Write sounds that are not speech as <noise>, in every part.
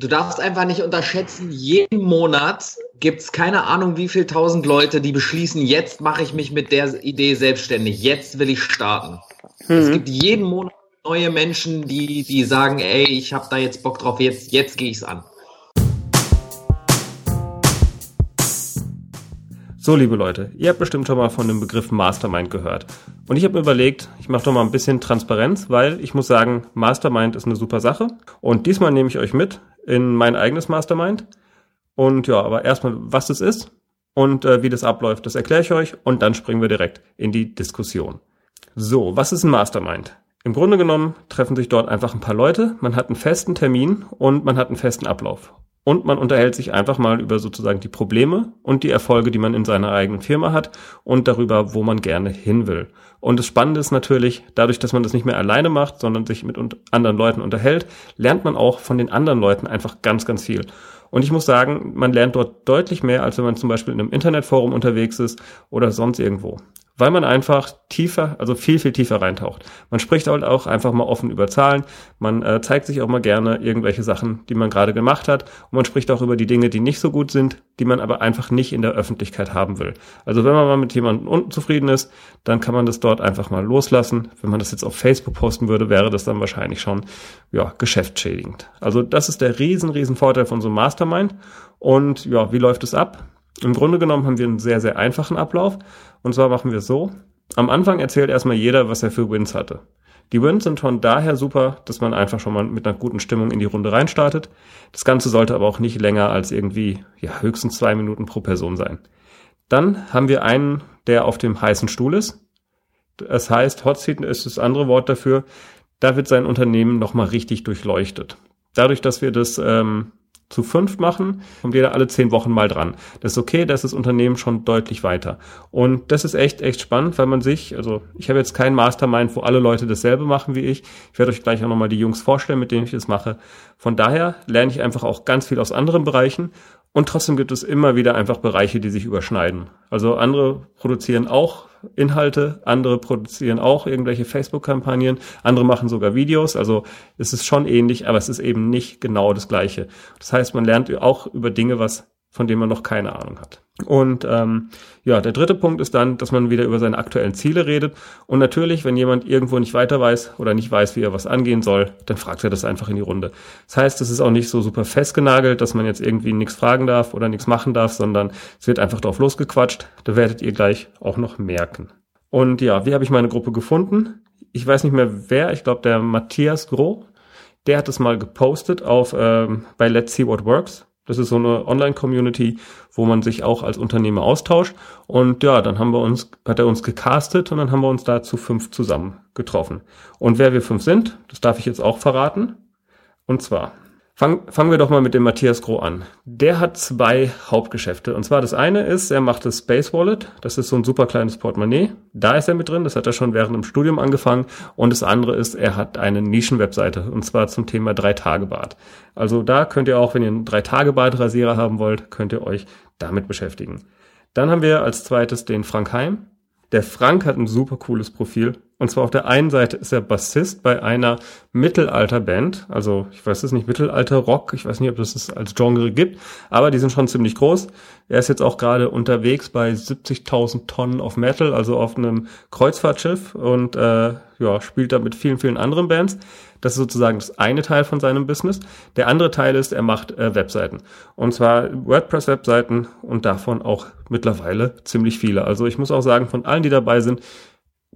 du darfst einfach nicht unterschätzen, jeden Monat gibt es keine Ahnung, wie viel tausend Leute, die beschließen, jetzt mache ich mich mit der Idee selbstständig, jetzt will ich starten. Mhm. Es gibt jeden Monat neue Menschen, die, die sagen, ey, ich habe da jetzt Bock drauf, jetzt, jetzt gehe ich's an. So, liebe Leute, ihr habt bestimmt schon mal von dem Begriff Mastermind gehört. Und ich habe mir überlegt, ich mache doch mal ein bisschen Transparenz, weil ich muss sagen, Mastermind ist eine super Sache. Und diesmal nehme ich euch mit in mein eigenes Mastermind. Und ja, aber erstmal, was das ist und äh, wie das abläuft, das erkläre ich euch und dann springen wir direkt in die Diskussion. So, was ist ein Mastermind? Im Grunde genommen treffen sich dort einfach ein paar Leute, man hat einen festen Termin und man hat einen festen Ablauf. Und man unterhält sich einfach mal über sozusagen die Probleme und die Erfolge, die man in seiner eigenen Firma hat und darüber, wo man gerne hin will. Und das Spannende ist natürlich, dadurch, dass man das nicht mehr alleine macht, sondern sich mit anderen Leuten unterhält, lernt man auch von den anderen Leuten einfach ganz, ganz viel. Und ich muss sagen, man lernt dort deutlich mehr, als wenn man zum Beispiel in einem Internetforum unterwegs ist oder sonst irgendwo weil man einfach tiefer, also viel, viel tiefer reintaucht. Man spricht halt auch einfach mal offen über Zahlen, man äh, zeigt sich auch mal gerne irgendwelche Sachen, die man gerade gemacht hat und man spricht auch über die Dinge, die nicht so gut sind, die man aber einfach nicht in der Öffentlichkeit haben will. Also wenn man mal mit jemandem unzufrieden ist, dann kann man das dort einfach mal loslassen. Wenn man das jetzt auf Facebook posten würde, wäre das dann wahrscheinlich schon ja, geschäftsschädigend. Also das ist der riesen, riesen Vorteil von so einem Mastermind. Und ja, wie läuft es ab? Im Grunde genommen haben wir einen sehr, sehr einfachen Ablauf. Und zwar machen wir es so. Am Anfang erzählt erstmal jeder, was er für Wins hatte. Die Wins sind von daher super, dass man einfach schon mal mit einer guten Stimmung in die Runde reinstartet. Das Ganze sollte aber auch nicht länger als irgendwie, ja, höchstens zwei Minuten pro Person sein. Dann haben wir einen, der auf dem heißen Stuhl ist. Das heißt, Hot Seat ist das andere Wort dafür. Da wird sein Unternehmen nochmal richtig durchleuchtet. Dadurch, dass wir das ähm, zu fünf machen, kommt jeder alle zehn Wochen mal dran. Das ist okay, das ist das Unternehmen schon deutlich weiter. Und das ist echt, echt spannend, weil man sich, also ich habe jetzt kein Mastermind, wo alle Leute dasselbe machen wie ich. Ich werde euch gleich auch nochmal die Jungs vorstellen, mit denen ich das mache. Von daher lerne ich einfach auch ganz viel aus anderen Bereichen und trotzdem gibt es immer wieder einfach Bereiche, die sich überschneiden. Also andere produzieren auch Inhalte, andere produzieren auch irgendwelche Facebook-Kampagnen, andere machen sogar Videos. Also es ist schon ähnlich, aber es ist eben nicht genau das Gleiche. Das heißt, man lernt auch über Dinge was von dem man noch keine Ahnung hat. Und ähm, ja, der dritte Punkt ist dann, dass man wieder über seine aktuellen Ziele redet. Und natürlich, wenn jemand irgendwo nicht weiter weiß oder nicht weiß, wie er was angehen soll, dann fragt er das einfach in die Runde. Das heißt, es ist auch nicht so super festgenagelt, dass man jetzt irgendwie nichts fragen darf oder nichts machen darf, sondern es wird einfach drauf losgequatscht. Da werdet ihr gleich auch noch merken. Und ja, wie habe ich meine Gruppe gefunden? Ich weiß nicht mehr wer, ich glaube der Matthias Groh, der hat es mal gepostet auf ähm, bei Let's See What Works das ist so eine Online-Community, wo man sich auch als Unternehmer austauscht. Und ja, dann haben wir uns, hat er uns gecastet und dann haben wir uns da zu fünf zusammen getroffen. Und wer wir fünf sind, das darf ich jetzt auch verraten. Und zwar Fang, fangen wir doch mal mit dem Matthias Groh an. Der hat zwei Hauptgeschäfte. Und zwar das eine ist, er macht das Space Wallet. Das ist so ein super kleines Portemonnaie. Da ist er mit drin. Das hat er schon während dem Studium angefangen. Und das andere ist, er hat eine Nischenwebseite. Und zwar zum Thema Drei-Tage-Bad. Also da könnt ihr auch, wenn ihr einen Drei-Tage-Bad-Rasierer haben wollt, könnt ihr euch damit beschäftigen. Dann haben wir als zweites den Frank Heim. Der Frank hat ein super cooles Profil. Und zwar auf der einen Seite ist er Bassist bei einer Mittelalterband. Also ich weiß es nicht, Mittelalter-Rock. Ich weiß nicht, ob das es als Genre gibt. Aber die sind schon ziemlich groß. Er ist jetzt auch gerade unterwegs bei 70.000 Tonnen of Metal, also auf einem Kreuzfahrtschiff. Und äh, ja, spielt da mit vielen, vielen anderen Bands. Das ist sozusagen das eine Teil von seinem Business. Der andere Teil ist, er macht äh, Webseiten. Und zwar WordPress-Webseiten und davon auch mittlerweile ziemlich viele. Also ich muss auch sagen, von allen, die dabei sind,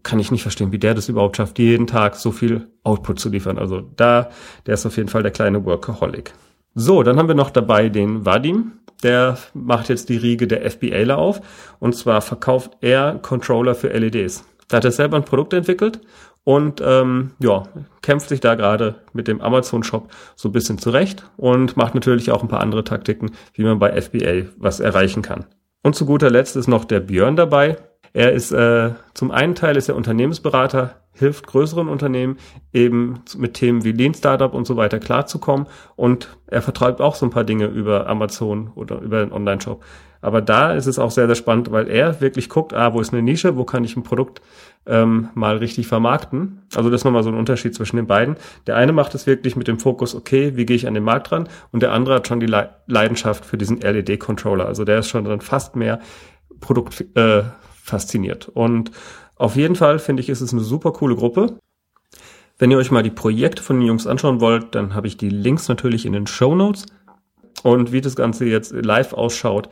kann ich nicht verstehen, wie der das überhaupt schafft, jeden Tag so viel Output zu liefern. Also da, der ist auf jeden Fall der kleine Workaholic. So, dann haben wir noch dabei den Vadim. Der macht jetzt die Riege der FBAler auf. Und zwar verkauft er Controller für LEDs. Da hat er selber ein Produkt entwickelt und ähm, ja, kämpft sich da gerade mit dem Amazon-Shop so ein bisschen zurecht und macht natürlich auch ein paar andere Taktiken, wie man bei FBA was erreichen kann. Und zu guter Letzt ist noch der Björn dabei. Er ist äh, zum einen Teil ist er Unternehmensberater, hilft größeren Unternehmen eben mit Themen wie Lean Startup und so weiter klarzukommen und er vertreibt auch so ein paar Dinge über Amazon oder über den Online-Shop. Aber da ist es auch sehr, sehr spannend, weil er wirklich guckt, ah, wo ist eine Nische, wo kann ich ein Produkt ähm, mal richtig vermarkten. Also das ist nochmal so ein Unterschied zwischen den beiden. Der eine macht es wirklich mit dem Fokus, okay, wie gehe ich an den Markt ran? Und der andere hat schon die Leidenschaft für diesen LED-Controller. Also der ist schon dann fast mehr Produkt äh, fasziniert. Und auf jeden Fall finde ich, ist es eine super coole Gruppe. Wenn ihr euch mal die Projekte von den Jungs anschauen wollt, dann habe ich die Links natürlich in den Show Notes. Und wie das Ganze jetzt live ausschaut,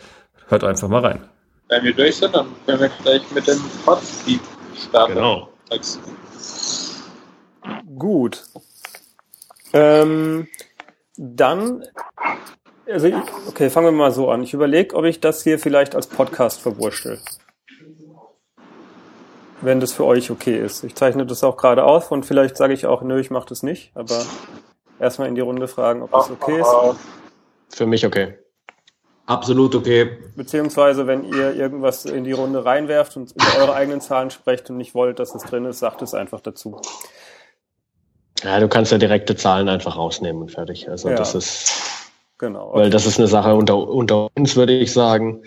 Hört einfach mal rein. Wenn wir durch sind, dann können wir gleich mit dem Hotspeed starten. Genau. Gut. Ähm, dann, also ich, okay, fangen wir mal so an. Ich überlege, ob ich das hier vielleicht als Podcast verwurschtel. Wenn das für euch okay ist. Ich zeichne das auch gerade auf und vielleicht sage ich auch, nö, ich mache das nicht, aber erstmal in die Runde fragen, ob das okay ist. Für mich okay. Absolut okay. Beziehungsweise, wenn ihr irgendwas in die Runde reinwerft und über eure eigenen Zahlen sprecht und nicht wollt, dass es drin ist, sagt es einfach dazu. Ja, du kannst ja direkte Zahlen einfach rausnehmen und fertig. Also ja. das ist genau. Okay. Weil das ist eine Sache unter, unter uns, würde ich sagen.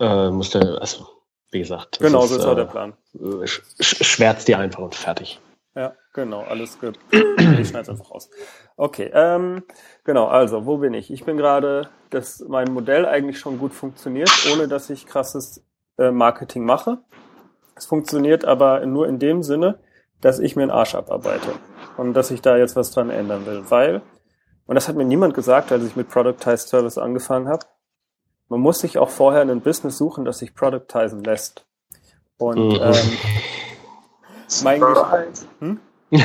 Äh, musste, also wie gesagt. Genau, ist, so ist auch äh, der Plan. Sch schwärzt dir einfach und fertig. Ja, genau, alles gut. <clears throat> ich schneide einfach raus. Okay, ähm, genau, also, wo bin ich? Ich bin gerade, dass mein Modell eigentlich schon gut funktioniert, ohne dass ich krasses äh, Marketing mache. Es funktioniert aber nur in dem Sinne, dass ich mir einen Arsch abarbeite und dass ich da jetzt was dran ändern will, weil, und das hat mir niemand gesagt, als ich mit Productized Service angefangen habe, man muss sich auch vorher ein Business suchen, das sich productizen lässt. Und mhm. ähm, mein Surprise. Hm? <laughs>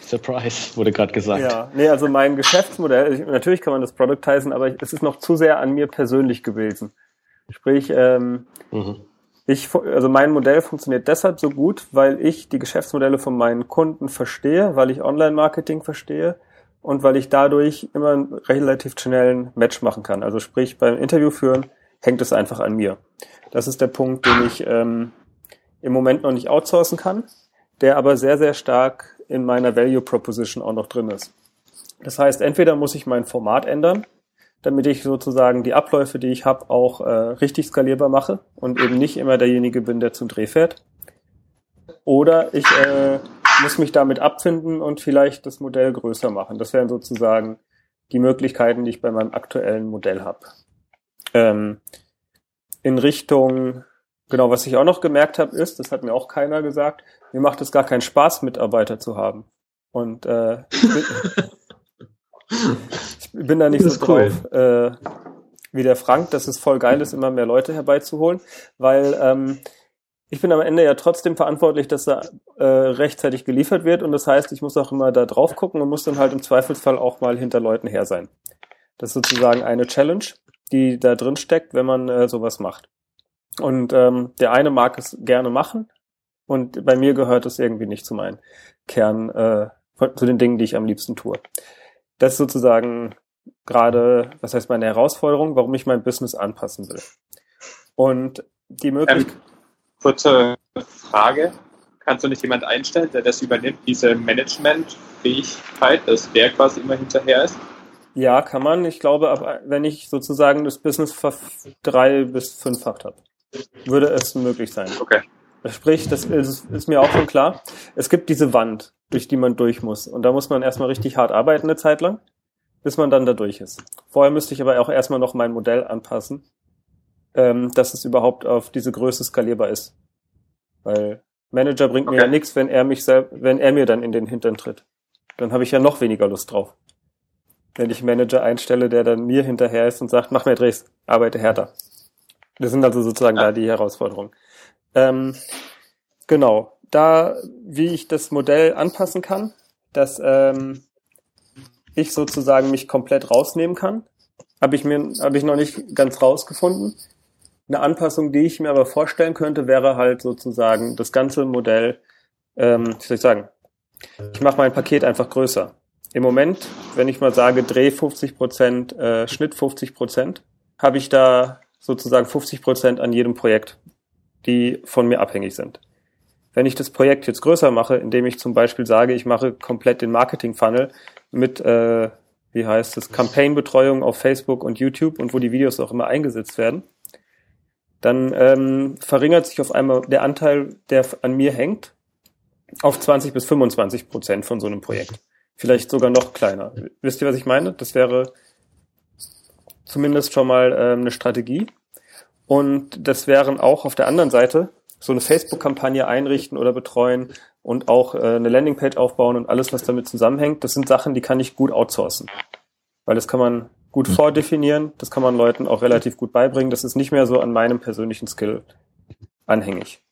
Surprise, wurde gerade gesagt. Ja, nee, also mein Geschäftsmodell, natürlich kann man das productizen, aber es ist noch zu sehr an mir persönlich gewesen. Sprich, ähm, mhm. ich, also mein Modell funktioniert deshalb so gut, weil ich die Geschäftsmodelle von meinen Kunden verstehe, weil ich Online-Marketing verstehe und weil ich dadurch immer einen relativ schnellen Match machen kann. Also sprich, beim Interview führen hängt es einfach an mir. Das ist der Punkt, den ich ähm, im Moment noch nicht outsourcen kann, der aber sehr, sehr stark in meiner Value Proposition auch noch drin ist. Das heißt, entweder muss ich mein Format ändern, damit ich sozusagen die Abläufe, die ich habe, auch äh, richtig skalierbar mache und eben nicht immer derjenige bin, der zum Dreh fährt. Oder ich äh, muss mich damit abfinden und vielleicht das Modell größer machen. Das wären sozusagen die Möglichkeiten, die ich bei meinem aktuellen Modell habe. Ähm, in Richtung Genau, was ich auch noch gemerkt habe, ist, das hat mir auch keiner gesagt, mir macht es gar keinen Spaß, Mitarbeiter zu haben. Und äh, ich, bin, <laughs> da nicht so cool. drauf äh, wie der Frank, dass es voll geil ist, immer mehr Leute herbeizuholen, weil ähm, ich bin am Ende ja trotzdem verantwortlich, dass da äh, rechtzeitig geliefert wird und das heißt, ich muss auch immer da drauf gucken und muss dann halt im Zweifelsfall auch mal hinter Leuten her sein. Das ist sozusagen eine Challenge, die da drin steckt, wenn man äh, sowas macht. Und ähm, der eine mag es gerne machen und bei mir gehört es irgendwie nicht zu meinen Kern, äh, zu den Dingen, die ich am liebsten tue. Das ist sozusagen gerade, was heißt meine Herausforderung, warum ich mein Business anpassen will. Und die Möglichkeit. Ähm, kurze Frage. Kannst du nicht jemand einstellen, der das übernimmt, diese Management-Fähigkeit, dass der quasi immer hinterher ist? Ja, kann man. Ich glaube, ab, wenn ich sozusagen das Business drei bis fünffacht habe würde es möglich sein. Okay. Sprich, das ist, ist, mir auch schon klar. Es gibt diese Wand, durch die man durch muss. Und da muss man erstmal richtig hart arbeiten eine Zeit lang, bis man dann da durch ist. Vorher müsste ich aber auch erstmal noch mein Modell anpassen, ähm, dass es überhaupt auf diese Größe skalierbar ist. Weil Manager bringt okay. mir ja nichts, wenn er mich wenn er mir dann in den Hintern tritt. Dann habe ich ja noch weniger Lust drauf. Wenn ich Manager einstelle, der dann mir hinterher ist und sagt, mach mehr Drehs, arbeite härter. Das sind also sozusagen ja. da die Herausforderungen. Ähm, genau, da, wie ich das Modell anpassen kann, dass ähm, ich sozusagen mich komplett rausnehmen kann, habe ich mir habe ich noch nicht ganz rausgefunden. Eine Anpassung, die ich mir aber vorstellen könnte, wäre halt sozusagen das ganze Modell, ähm, wie soll ich sagen, ich mache mein Paket einfach größer. Im Moment, wenn ich mal sage, Dreh 50 Prozent, äh, Schnitt 50 Prozent, habe ich da sozusagen 50 Prozent an jedem Projekt. die von mir abhängig sind. Wenn ich das Projekt jetzt größer mache, indem ich zum Beispiel sage, ich mache komplett den Marketing-Funnel mit, äh, wie heißt es, Campaign-Betreuung auf Facebook und YouTube und wo die Videos auch immer eingesetzt werden, dann ähm, verringert sich auf einmal der Anteil, der an mir hängt, auf 20 bis 25 Prozent von so einem Projekt. Vielleicht sogar noch kleiner. Wisst ihr, was ich meine? Das wäre zumindest schon mal ähm, eine Strategie. Und das wären auch auf der anderen Seite so eine Facebook-Kampagne einrichten oder betreuen und auch äh, eine Landingpage aufbauen und alles, was damit zusammenhängt. Das sind Sachen, die kann ich gut outsourcen. Weil das kann man gut mhm. vordefinieren, das kann man Leuten auch relativ gut beibringen. Das ist nicht mehr so an meinem persönlichen Skill anhängig.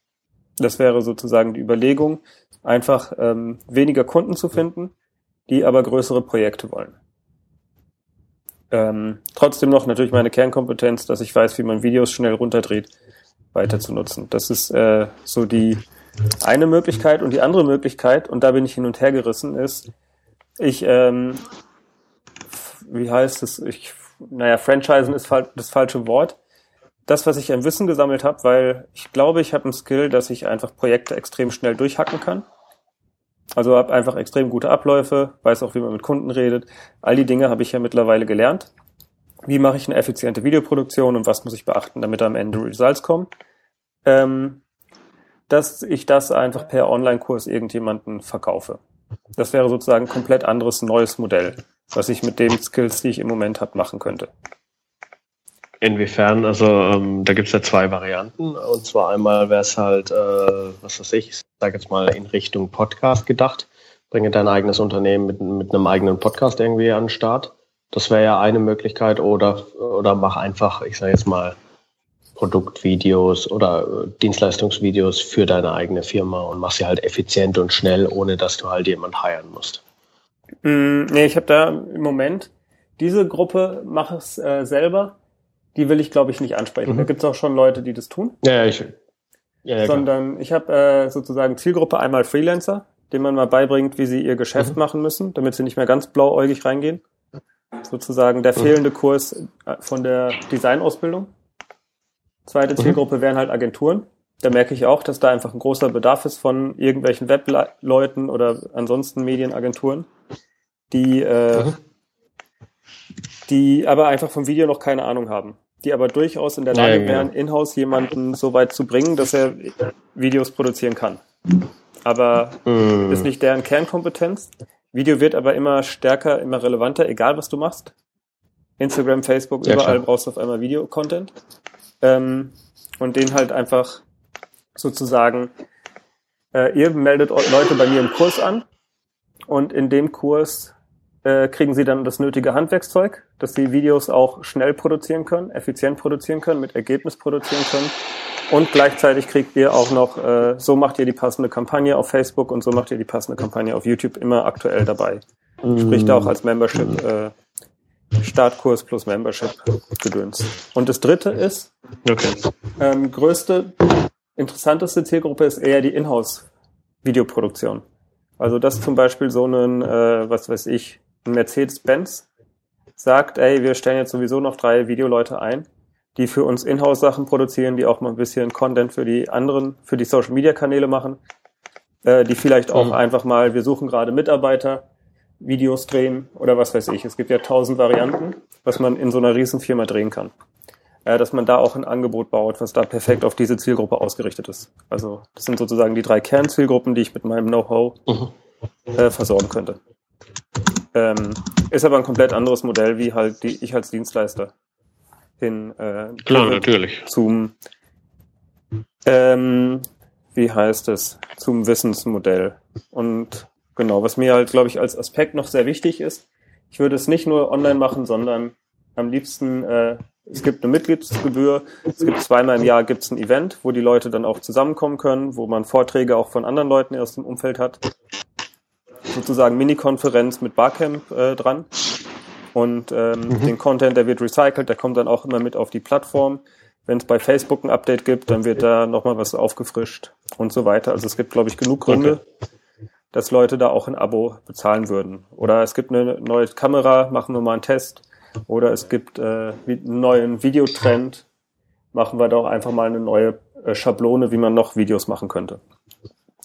Das wäre sozusagen die Überlegung, einfach ähm, weniger Kunden zu finden, die aber größere Projekte wollen. Ähm, trotzdem noch natürlich meine Kernkompetenz, dass ich weiß, wie man Videos schnell runterdreht, weiter zu nutzen. Das ist äh, so die eine Möglichkeit und die andere Möglichkeit, und da bin ich hin und her gerissen, ist, ich, ähm, wie heißt es, ich, naja, Franchisen ist das falsche Wort. Das, was ich an Wissen gesammelt habe, weil ich glaube, ich habe einen Skill, dass ich einfach Projekte extrem schnell durchhacken kann. Also habe einfach extrem gute Abläufe, weiß auch, wie man mit Kunden redet. All die Dinge habe ich ja mittlerweile gelernt. Wie mache ich eine effiziente Videoproduktion und was muss ich beachten, damit am Ende Results kommen? Ähm, dass ich das einfach per Online-Kurs irgendjemanden verkaufe. Das wäre sozusagen ein komplett anderes neues Modell, was ich mit den Skills, die ich im Moment habe, machen könnte. Inwiefern? Also ähm, da gibt es ja zwei Varianten. Und zwar einmal wäre es halt, äh, was weiß ich, ich sage jetzt mal in Richtung Podcast gedacht. Bringe dein eigenes Unternehmen mit, mit einem eigenen Podcast irgendwie an den Start. Das wäre ja eine Möglichkeit. Oder, oder mach einfach, ich sage jetzt mal, Produktvideos oder äh, Dienstleistungsvideos für deine eigene Firma und mach sie halt effizient und schnell, ohne dass du halt jemand heiren musst. Mm, nee, ich habe da im Moment diese Gruppe mache es äh, selber die will ich, glaube ich, nicht ansprechen. Mhm. Da gibt es auch schon Leute, die das tun. Ja, ja ich. Ja, ja, Sondern klar. ich habe äh, sozusagen Zielgruppe einmal Freelancer, denen man mal beibringt, wie sie ihr Geschäft mhm. machen müssen, damit sie nicht mehr ganz blauäugig reingehen. Sozusagen der mhm. fehlende Kurs äh, von der Designausbildung. Zweite mhm. Zielgruppe wären halt Agenturen. Da merke ich auch, dass da einfach ein großer Bedarf ist von irgendwelchen Webleuten oder ansonsten Medienagenturen, die, äh, mhm. die aber einfach vom Video noch keine Ahnung haben die aber durchaus in der Lage ja, genau. wären, in-house jemanden so weit zu bringen, dass er Videos produzieren kann. Aber mm. ist nicht deren Kernkompetenz. Video wird aber immer stärker, immer relevanter, egal was du machst. Instagram, Facebook, ja, überall klar. brauchst du auf einmal Video-Content. Ähm, und den halt einfach sozusagen, äh, ihr meldet Leute bei mir im Kurs an und in dem Kurs äh, kriegen sie dann das nötige Handwerkszeug, dass sie Videos auch schnell produzieren können, effizient produzieren können, mit Ergebnis produzieren können. Und gleichzeitig kriegt ihr auch noch, äh, so macht ihr die passende Kampagne auf Facebook und so macht ihr die passende Kampagne auf YouTube immer aktuell dabei. Spricht auch als Membership, äh, Startkurs plus Membership gedöns. Und das dritte ist, okay. ähm, größte, interessanteste Zielgruppe ist eher die Inhouse-Videoproduktion. Also das zum Beispiel so einen, äh, was weiß ich, Mercedes-Benz sagt, ey, wir stellen jetzt sowieso noch drei Videoleute ein, die für uns Inhouse-Sachen produzieren, die auch mal ein bisschen Content für die anderen, für die Social-Media-Kanäle machen, äh, die vielleicht auch mhm. einfach mal, wir suchen gerade Mitarbeiter, Videos drehen oder was weiß ich. Es gibt ja tausend Varianten, was man in so einer Riesenfirma drehen kann. Äh, dass man da auch ein Angebot baut, was da perfekt auf diese Zielgruppe ausgerichtet ist. Also das sind sozusagen die drei Kernzielgruppen, die ich mit meinem Know-how mhm. äh, versorgen könnte. Ähm, ist aber ein komplett anderes Modell, wie halt die, ich als Dienstleister hin äh, Klar, natürlich. zum ähm, wie heißt es, zum Wissensmodell. Und genau, was mir halt, glaube ich, als Aspekt noch sehr wichtig ist, ich würde es nicht nur online machen, sondern am liebsten, äh, es gibt eine Mitgliedsgebühr, es gibt zweimal im Jahr gibt's ein Event, wo die Leute dann auch zusammenkommen können, wo man Vorträge auch von anderen Leuten aus dem Umfeld hat sozusagen Mini-Konferenz mit Barcamp äh, dran. Und ähm, mhm. den Content, der wird recycelt, der kommt dann auch immer mit auf die Plattform. Wenn es bei Facebook ein Update gibt, dann wird da nochmal was aufgefrischt und so weiter. Also es gibt, glaube ich, genug Gründe, okay. dass Leute da auch ein Abo bezahlen würden. Oder es gibt eine neue Kamera, machen wir mal einen Test. Oder es gibt äh, einen neuen Videotrend, machen wir doch einfach mal eine neue äh, Schablone, wie man noch Videos machen könnte.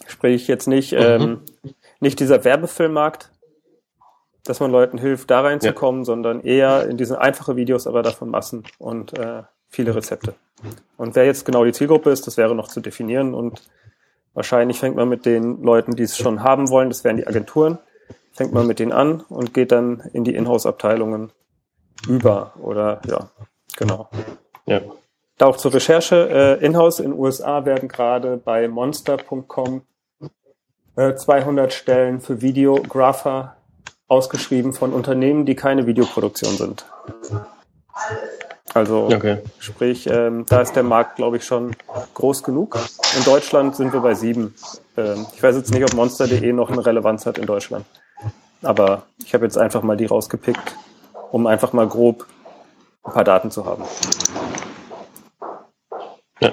Sprich jetzt nicht, mhm. Nicht dieser Werbefilmmarkt, dass man Leuten hilft, da reinzukommen, ja. sondern eher in diese einfache Videos, aber davon Massen und äh, viele Rezepte. Und wer jetzt genau die Zielgruppe ist, das wäre noch zu definieren und wahrscheinlich fängt man mit den Leuten, die es schon haben wollen, das wären die Agenturen, fängt man mit denen an und geht dann in die Inhouse-Abteilungen über oder ja, genau. Ja. Da auch zur Recherche, äh, Inhouse in USA werden gerade bei monster.com äh, 200 Stellen für Videographer ausgeschrieben von Unternehmen, die keine Videoproduktion sind. Also okay. sprich, ähm, da ist der Markt, glaube ich, schon groß genug. In Deutschland sind wir bei sieben. Ähm, ich weiß jetzt nicht, ob Monster.de noch eine Relevanz hat in Deutschland. Aber ich habe jetzt einfach mal die rausgepickt, um einfach mal grob ein paar Daten zu haben. Ja.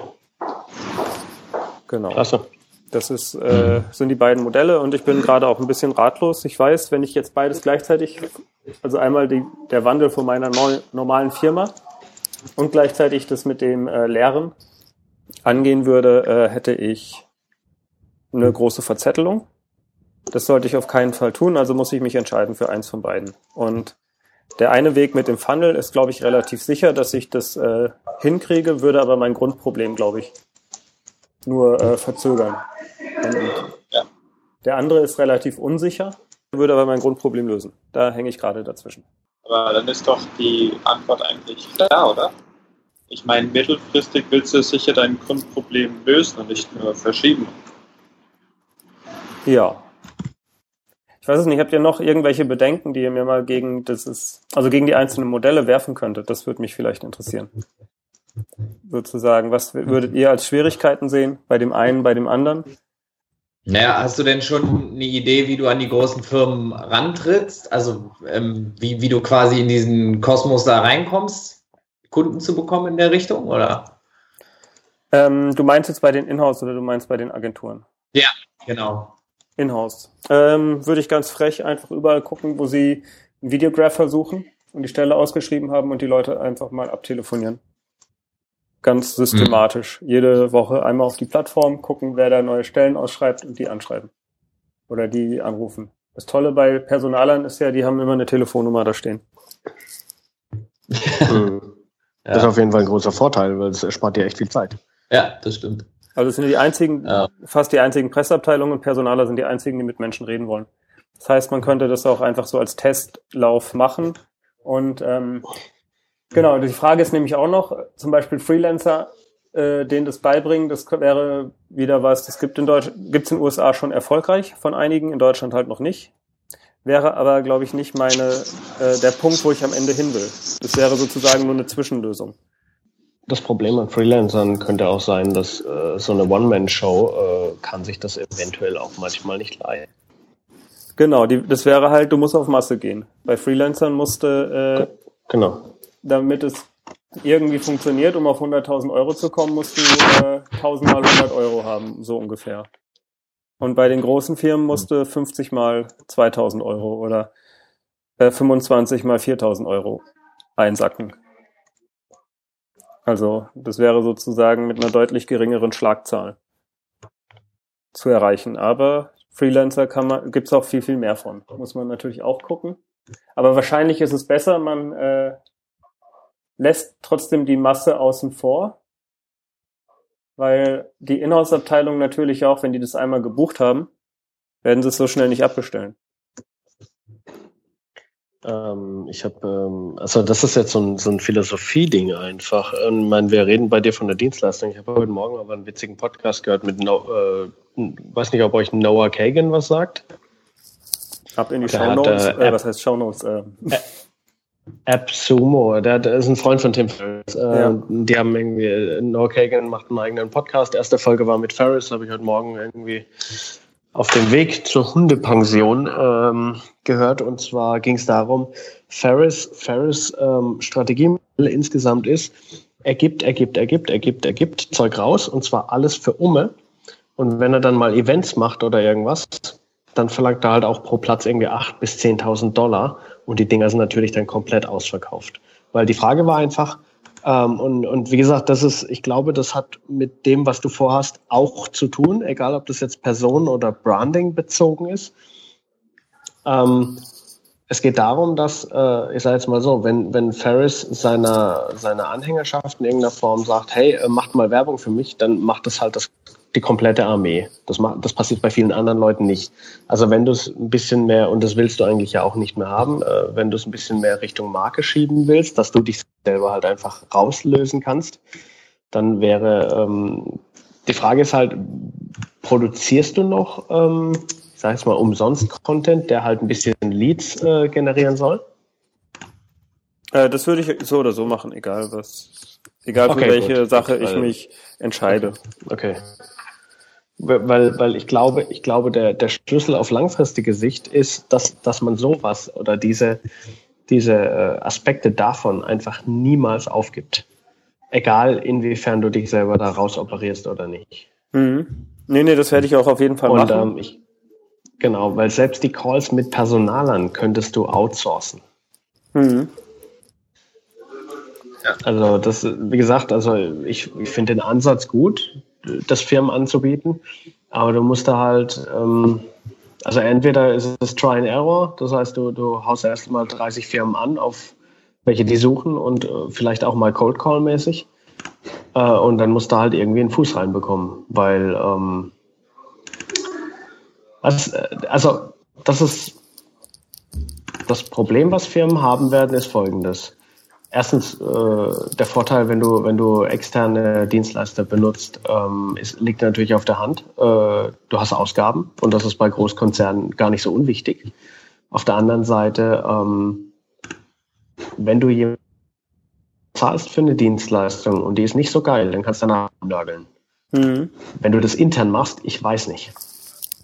Genau. Klasse. Das ist, äh, sind die beiden Modelle und ich bin gerade auch ein bisschen ratlos. Ich weiß, wenn ich jetzt beides gleichzeitig, also einmal die, der Wandel von meiner neu, normalen Firma und gleichzeitig das mit dem äh, Lehren angehen würde, äh, hätte ich eine große Verzettelung. Das sollte ich auf keinen Fall tun, also muss ich mich entscheiden für eins von beiden. Und der eine Weg mit dem Funnel ist, glaube ich, relativ sicher, dass ich das äh, hinkriege, würde aber mein Grundproblem, glaube ich, nur äh, verzögern. Ja. Der andere ist relativ unsicher, würde aber mein Grundproblem lösen. Da hänge ich gerade dazwischen. Aber dann ist doch die Antwort eigentlich klar, oder? Ich meine, mittelfristig willst du sicher dein Grundproblem lösen und nicht nur verschieben. Ja, ich weiß es nicht, habt ihr noch irgendwelche Bedenken, die ihr mir mal gegen das ist, also gegen die einzelnen Modelle werfen könntet? Das würde mich vielleicht interessieren. Sozusagen, was würdet ihr als Schwierigkeiten sehen bei dem einen, bei dem anderen? Naja, hast du denn schon eine Idee, wie du an die großen Firmen rantrittst? Also ähm, wie, wie du quasi in diesen Kosmos da reinkommst, Kunden zu bekommen in der Richtung, oder? Ähm, du meinst jetzt bei den Inhouse oder du meinst bei den Agenturen? Ja, genau. Inhouse. Ähm, würde ich ganz frech einfach überall gucken, wo sie einen Videographer suchen und die Stelle ausgeschrieben haben und die Leute einfach mal abtelefonieren. Ganz systematisch. Mhm. Jede Woche einmal auf die Plattform gucken, wer da neue Stellen ausschreibt und die anschreiben. Oder die anrufen. Das Tolle bei Personalern ist ja, die haben immer eine Telefonnummer da stehen. <laughs> Mhm. Das ist auf jeden Fall ein großer Vorteil, weil es erspart dir echt viel Zeit. Ja, das stimmt. Also es sind die einzigen, ja. fast die einzigen Presseabteilungen und Personaler sind die einzigen, die mit Menschen reden wollen. Das heißt, man könnte das auch einfach so als Testlauf machen. Und ähm, genau, die Frage ist nämlich auch noch, zum Beispiel Freelancer, äh, denen das beibringen, das wäre wieder was, das gibt in Deutsch, gibt's in den USA schon erfolgreich von einigen, in Deutschland halt noch nicht. Wäre aber, glaube ich, nicht meine äh, der Punkt, wo ich am Ende hin will. Das wäre sozusagen nur eine Zwischenlösung. Das Problem an Freelancern könnte auch sein, dass äh, so eine One-Man-Show äh, kann sich das eventuell auch manchmal nicht leisten. Genau, die, das wäre halt, du musst auf Masse gehen. Bei Freelancern musste, äh, genau. Damit es irgendwie funktioniert, um auf 100.000 Euro zu kommen, musst du äh, 1000 mal 100 Euro haben, so ungefähr. Und bei den großen Firmen musste 50 mal 2000 Euro oder äh, 25 mal 4000 Euro einsacken. Also das wäre sozusagen mit einer deutlich geringeren Schlagzahl zu erreichen. Aber Freelancer kann man, gibt's auch viel, viel mehr von. Muss man natürlich auch gucken. Aber wahrscheinlich ist es besser, man äh, lässt trotzdem die Masse außen vor, weil die Inhouse-Abteilung natürlich auch, wenn die das einmal gebucht haben, werden sie es so schnell nicht abbestellen. Ähm, ich habe, ähm, also das ist jetzt so ein, so ein Philosophie-Ding einfach. Ähm, ich meine, wir reden bei dir von der Dienstleistung. Ich habe heute Morgen aber einen witzigen Podcast gehört mit, no, äh, weiß nicht, ob euch Noah Kagan was sagt. Ab in die Show Notes. Äh, äh, was heißt Show Notes? Äh. App Sumo, der, der, ist ein Freund von Tim Ferriss. Äh, ja. Die haben irgendwie, Noah Kagan macht einen eigenen Podcast. Erste Folge war mit Ferriss, habe ich heute Morgen irgendwie auf dem Weg zur Hundepension ähm, gehört. Und zwar ging es darum, Ferris, Ferris ähm, Strategie insgesamt ist, er gibt, er gibt, er gibt, er gibt, er gibt Zeug raus und zwar alles für Umme. Und wenn er dann mal Events macht oder irgendwas, dann verlangt er halt auch pro Platz irgendwie 8.000 bis 10.000 Dollar und die Dinger sind natürlich dann komplett ausverkauft. Weil die Frage war einfach, Ähm, und, und wie gesagt, das ist, ich glaube, das hat mit dem, was du vorhast, auch zu tun, egal ob das jetzt Person oder Branding bezogen ist. Ähm, es geht darum, dass, äh, ich sage jetzt mal so, wenn, wenn Ferris seiner, seiner Anhängerschaft in irgendeiner Form sagt, hey, äh, macht mal Werbung für mich, dann macht das halt das, die komplette Armee. Das, macht, das passiert bei vielen anderen Leuten nicht. Also wenn du es ein bisschen mehr, und das willst du eigentlich ja auch nicht mehr haben, äh, wenn du es ein bisschen mehr Richtung Marke schieben willst, dass du dich selber halt einfach rauslösen kannst, dann wäre ähm, die Frage ist halt, produzierst du noch ähm, sag ich mal, umsonst Content, der halt ein bisschen Leads äh, generieren soll? Äh, das würde ich so oder so machen, egal was, egal für okay, welche gut. Sache ich mich entscheide. Okay. Weil, weil ich glaube, ich glaube, der, der Schlüssel auf langfristige Sicht ist, dass, dass man sowas oder diese, diese äh, Aspekte davon einfach niemals aufgibt. Egal, inwiefern du dich selber da raus operierst oder nicht. Mhm. Nee, nee, das werde ich auch auf jeden Fall Und, machen. Ähm, ich, Genau, weil selbst die Calls mit Personalern könntest du outsourcen. Mhm. Ja. Also das, wie gesagt, also ich, ich finde den Ansatz gut, das Firmen anzubieten, aber du musst da halt, ähm, also entweder ist es Try and Error, das heißt, du, du haust erst mal 30 Firmen an, auf welche die suchen und äh, vielleicht auch mal Cold Call mäßig. Äh, und dann musst du halt irgendwie einen Fuß reinbekommen, weil ähm, äh, also, das ist das Problem, was Firmen haben werden, ist folgendes. Erstens, äh, der Vorteil, wenn du, wenn du externe Dienstleister benutzt, ähm, ist, liegt natürlich auf der Hand. Äh, du hast Ausgaben und das ist bei Großkonzernen gar nicht so unwichtig. Auf der anderen Seite, ähm, wenn du jemanden zahlst für eine Dienstleistung und die ist nicht so geil, dann kannst du danach nörgeln. Mhm. Wenn du das intern machst, ich weiß nicht.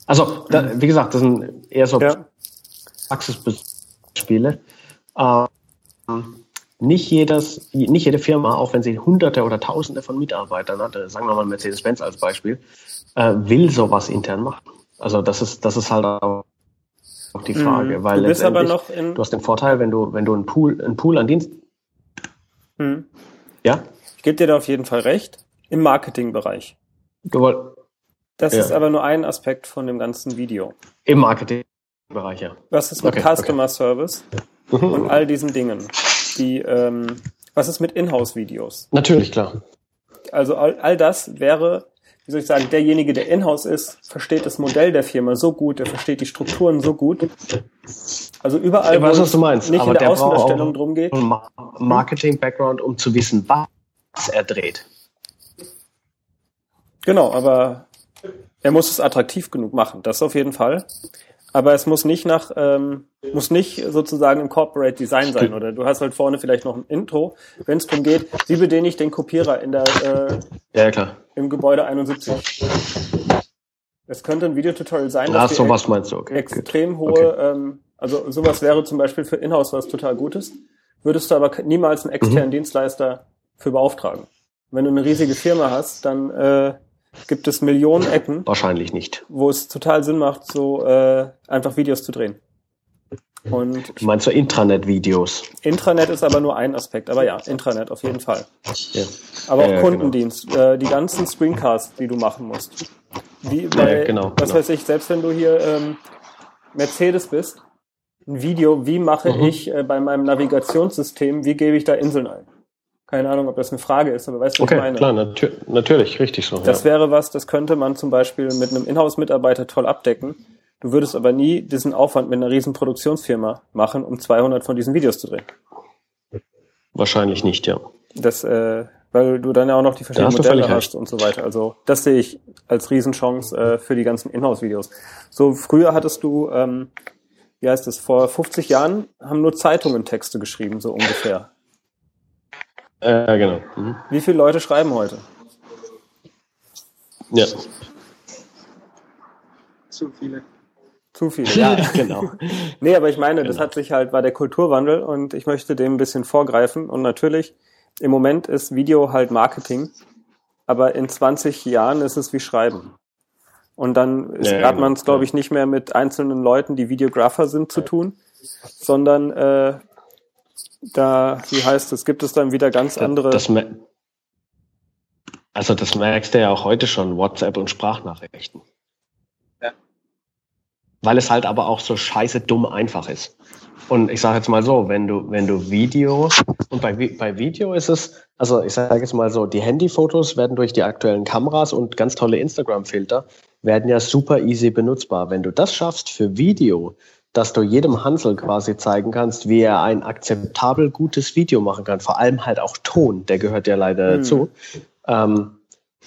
Also, da, wie gesagt, das sind eher so ja. Praxisspiele. Ähm, nicht, jedes, nicht jede Firma, auch wenn sie Hunderte oder Tausende von Mitarbeitern hat, äh, sagen wir mal Mercedes-Benz als Beispiel, äh, will sowas intern machen. Also das ist, das ist halt auch die mhm. Frage, mhm. weil du, du hast den Vorteil, wenn du, wenn du einen Pool, einen Pool an Dienst. Mhm. Ja? Ich gebe dir da auf jeden Fall recht. Im Marketingbereich. Du wollt, das ja. ist aber nur ein Aspekt von dem ganzen Video. Im Marketingbereich, ja. Was ist mit okay, Customer okay. Service mhm. und all diesen Dingen? Die, ähm, was ist mit Inhouse-Videos? Natürlich, klar. Also all, all das wäre, wie soll ich sagen, derjenige, der Inhouse ist, versteht das Modell der Firma so gut, der versteht die Strukturen so gut. Also überall, ich weiß, was du meinst. nicht Aber in der, der Außendarstellung drum geht. Marketing-Background, um zu wissen, was er dreht. Genau, aber er muss es attraktiv genug machen, das auf jeden Fall. Aber es muss nicht nach, ähm, muss nicht sozusagen im Corporate Design sein. Oder du hast halt vorne vielleicht noch ein Intro, wenn es darum geht, wie bediene ich den Kopierer in der äh, ja, klar. im Gebäude 71. Es könnte ein Videotutorial sein, dass ja, sowas meinst du, okay. extrem hohe, okay. ähm, also sowas wäre zum Beispiel für Inhouse was total Gutes, würdest du aber niemals einen externen mhm. Dienstleister für beauftragen. Wenn du eine riesige Firma hast, dann äh, gibt es Millionen Ecken. Wahrscheinlich nicht. Wo es total Sinn macht, so äh, einfach Videos zu drehen. Und du meinst so Intranet-Videos? Intranet ist aber nur ein Aspekt, aber ja, Intranet auf jeden Fall. Ja. Aber auch ja, Kundendienst, genau. äh, die ganzen Screencasts, die du machen musst. Wie bei, ja, genau, was genau. weiß ich, selbst wenn du hier ähm, Mercedes bist, ein Video, wie mache mhm. ich äh, bei meinem Navigationssystem, wie gebe ich da Inseln ein? Keine Ahnung, ob das eine Frage ist, aber weißt du, was okay, ich meine? klar, natür natürlich, richtig so. Das ja. wäre was, das könnte man zum Beispiel mit einem Inhouse-Mitarbeiter toll abdecken. Du würdest aber nie diesen Aufwand mit einer riesen Produktionsfirma machen, um 200 von diesen Videos zu drehen. Wahrscheinlich nicht, ja. Das, äh, weil du dann ja auch noch die verschiedenen Modelle hast und so weiter. Also das sehe ich als Riesenchance äh, für die ganzen Inhouse-Videos. So früher hattest du, ähm, wie heißt das, vor 50 Jahren haben nur Zeitungen Texte geschrieben, so ungefähr. Äh, genau. Mhm. Wie viele Leute schreiben heute? Ja. Zu viele. Zu viele, ja, genau. <laughs> nee, aber ich meine, genau. das hat sich halt, war der Kulturwandel und ich möchte dem ein bisschen vorgreifen und natürlich, im Moment ist Video halt Marketing, aber in 20 Jahren ist es wie Schreiben. Und dann ja, hat man es, glaube ich, nicht mehr mit einzelnen Leuten, die Videographer sind, zu tun, sondern äh, da, wie heißt es, gibt es dann wieder ganz andere. Das, also das merkst du ja auch heute schon, WhatsApp und Sprachnachrichten. Ja. Weil es halt aber auch so scheiße dumm einfach ist. Und ich sage jetzt mal so, wenn du, wenn du Video, und bei, bei Video ist es, also ich sage jetzt mal so, die Handyfotos werden durch die aktuellen Kameras und ganz tolle Instagram-Filter werden ja super easy benutzbar. Wenn du das schaffst für Video, dass du jedem Hansel quasi zeigen kannst, wie er ein akzeptabel gutes Video machen kann, vor allem halt auch Ton, der gehört ja leider mhm. dazu, ähm,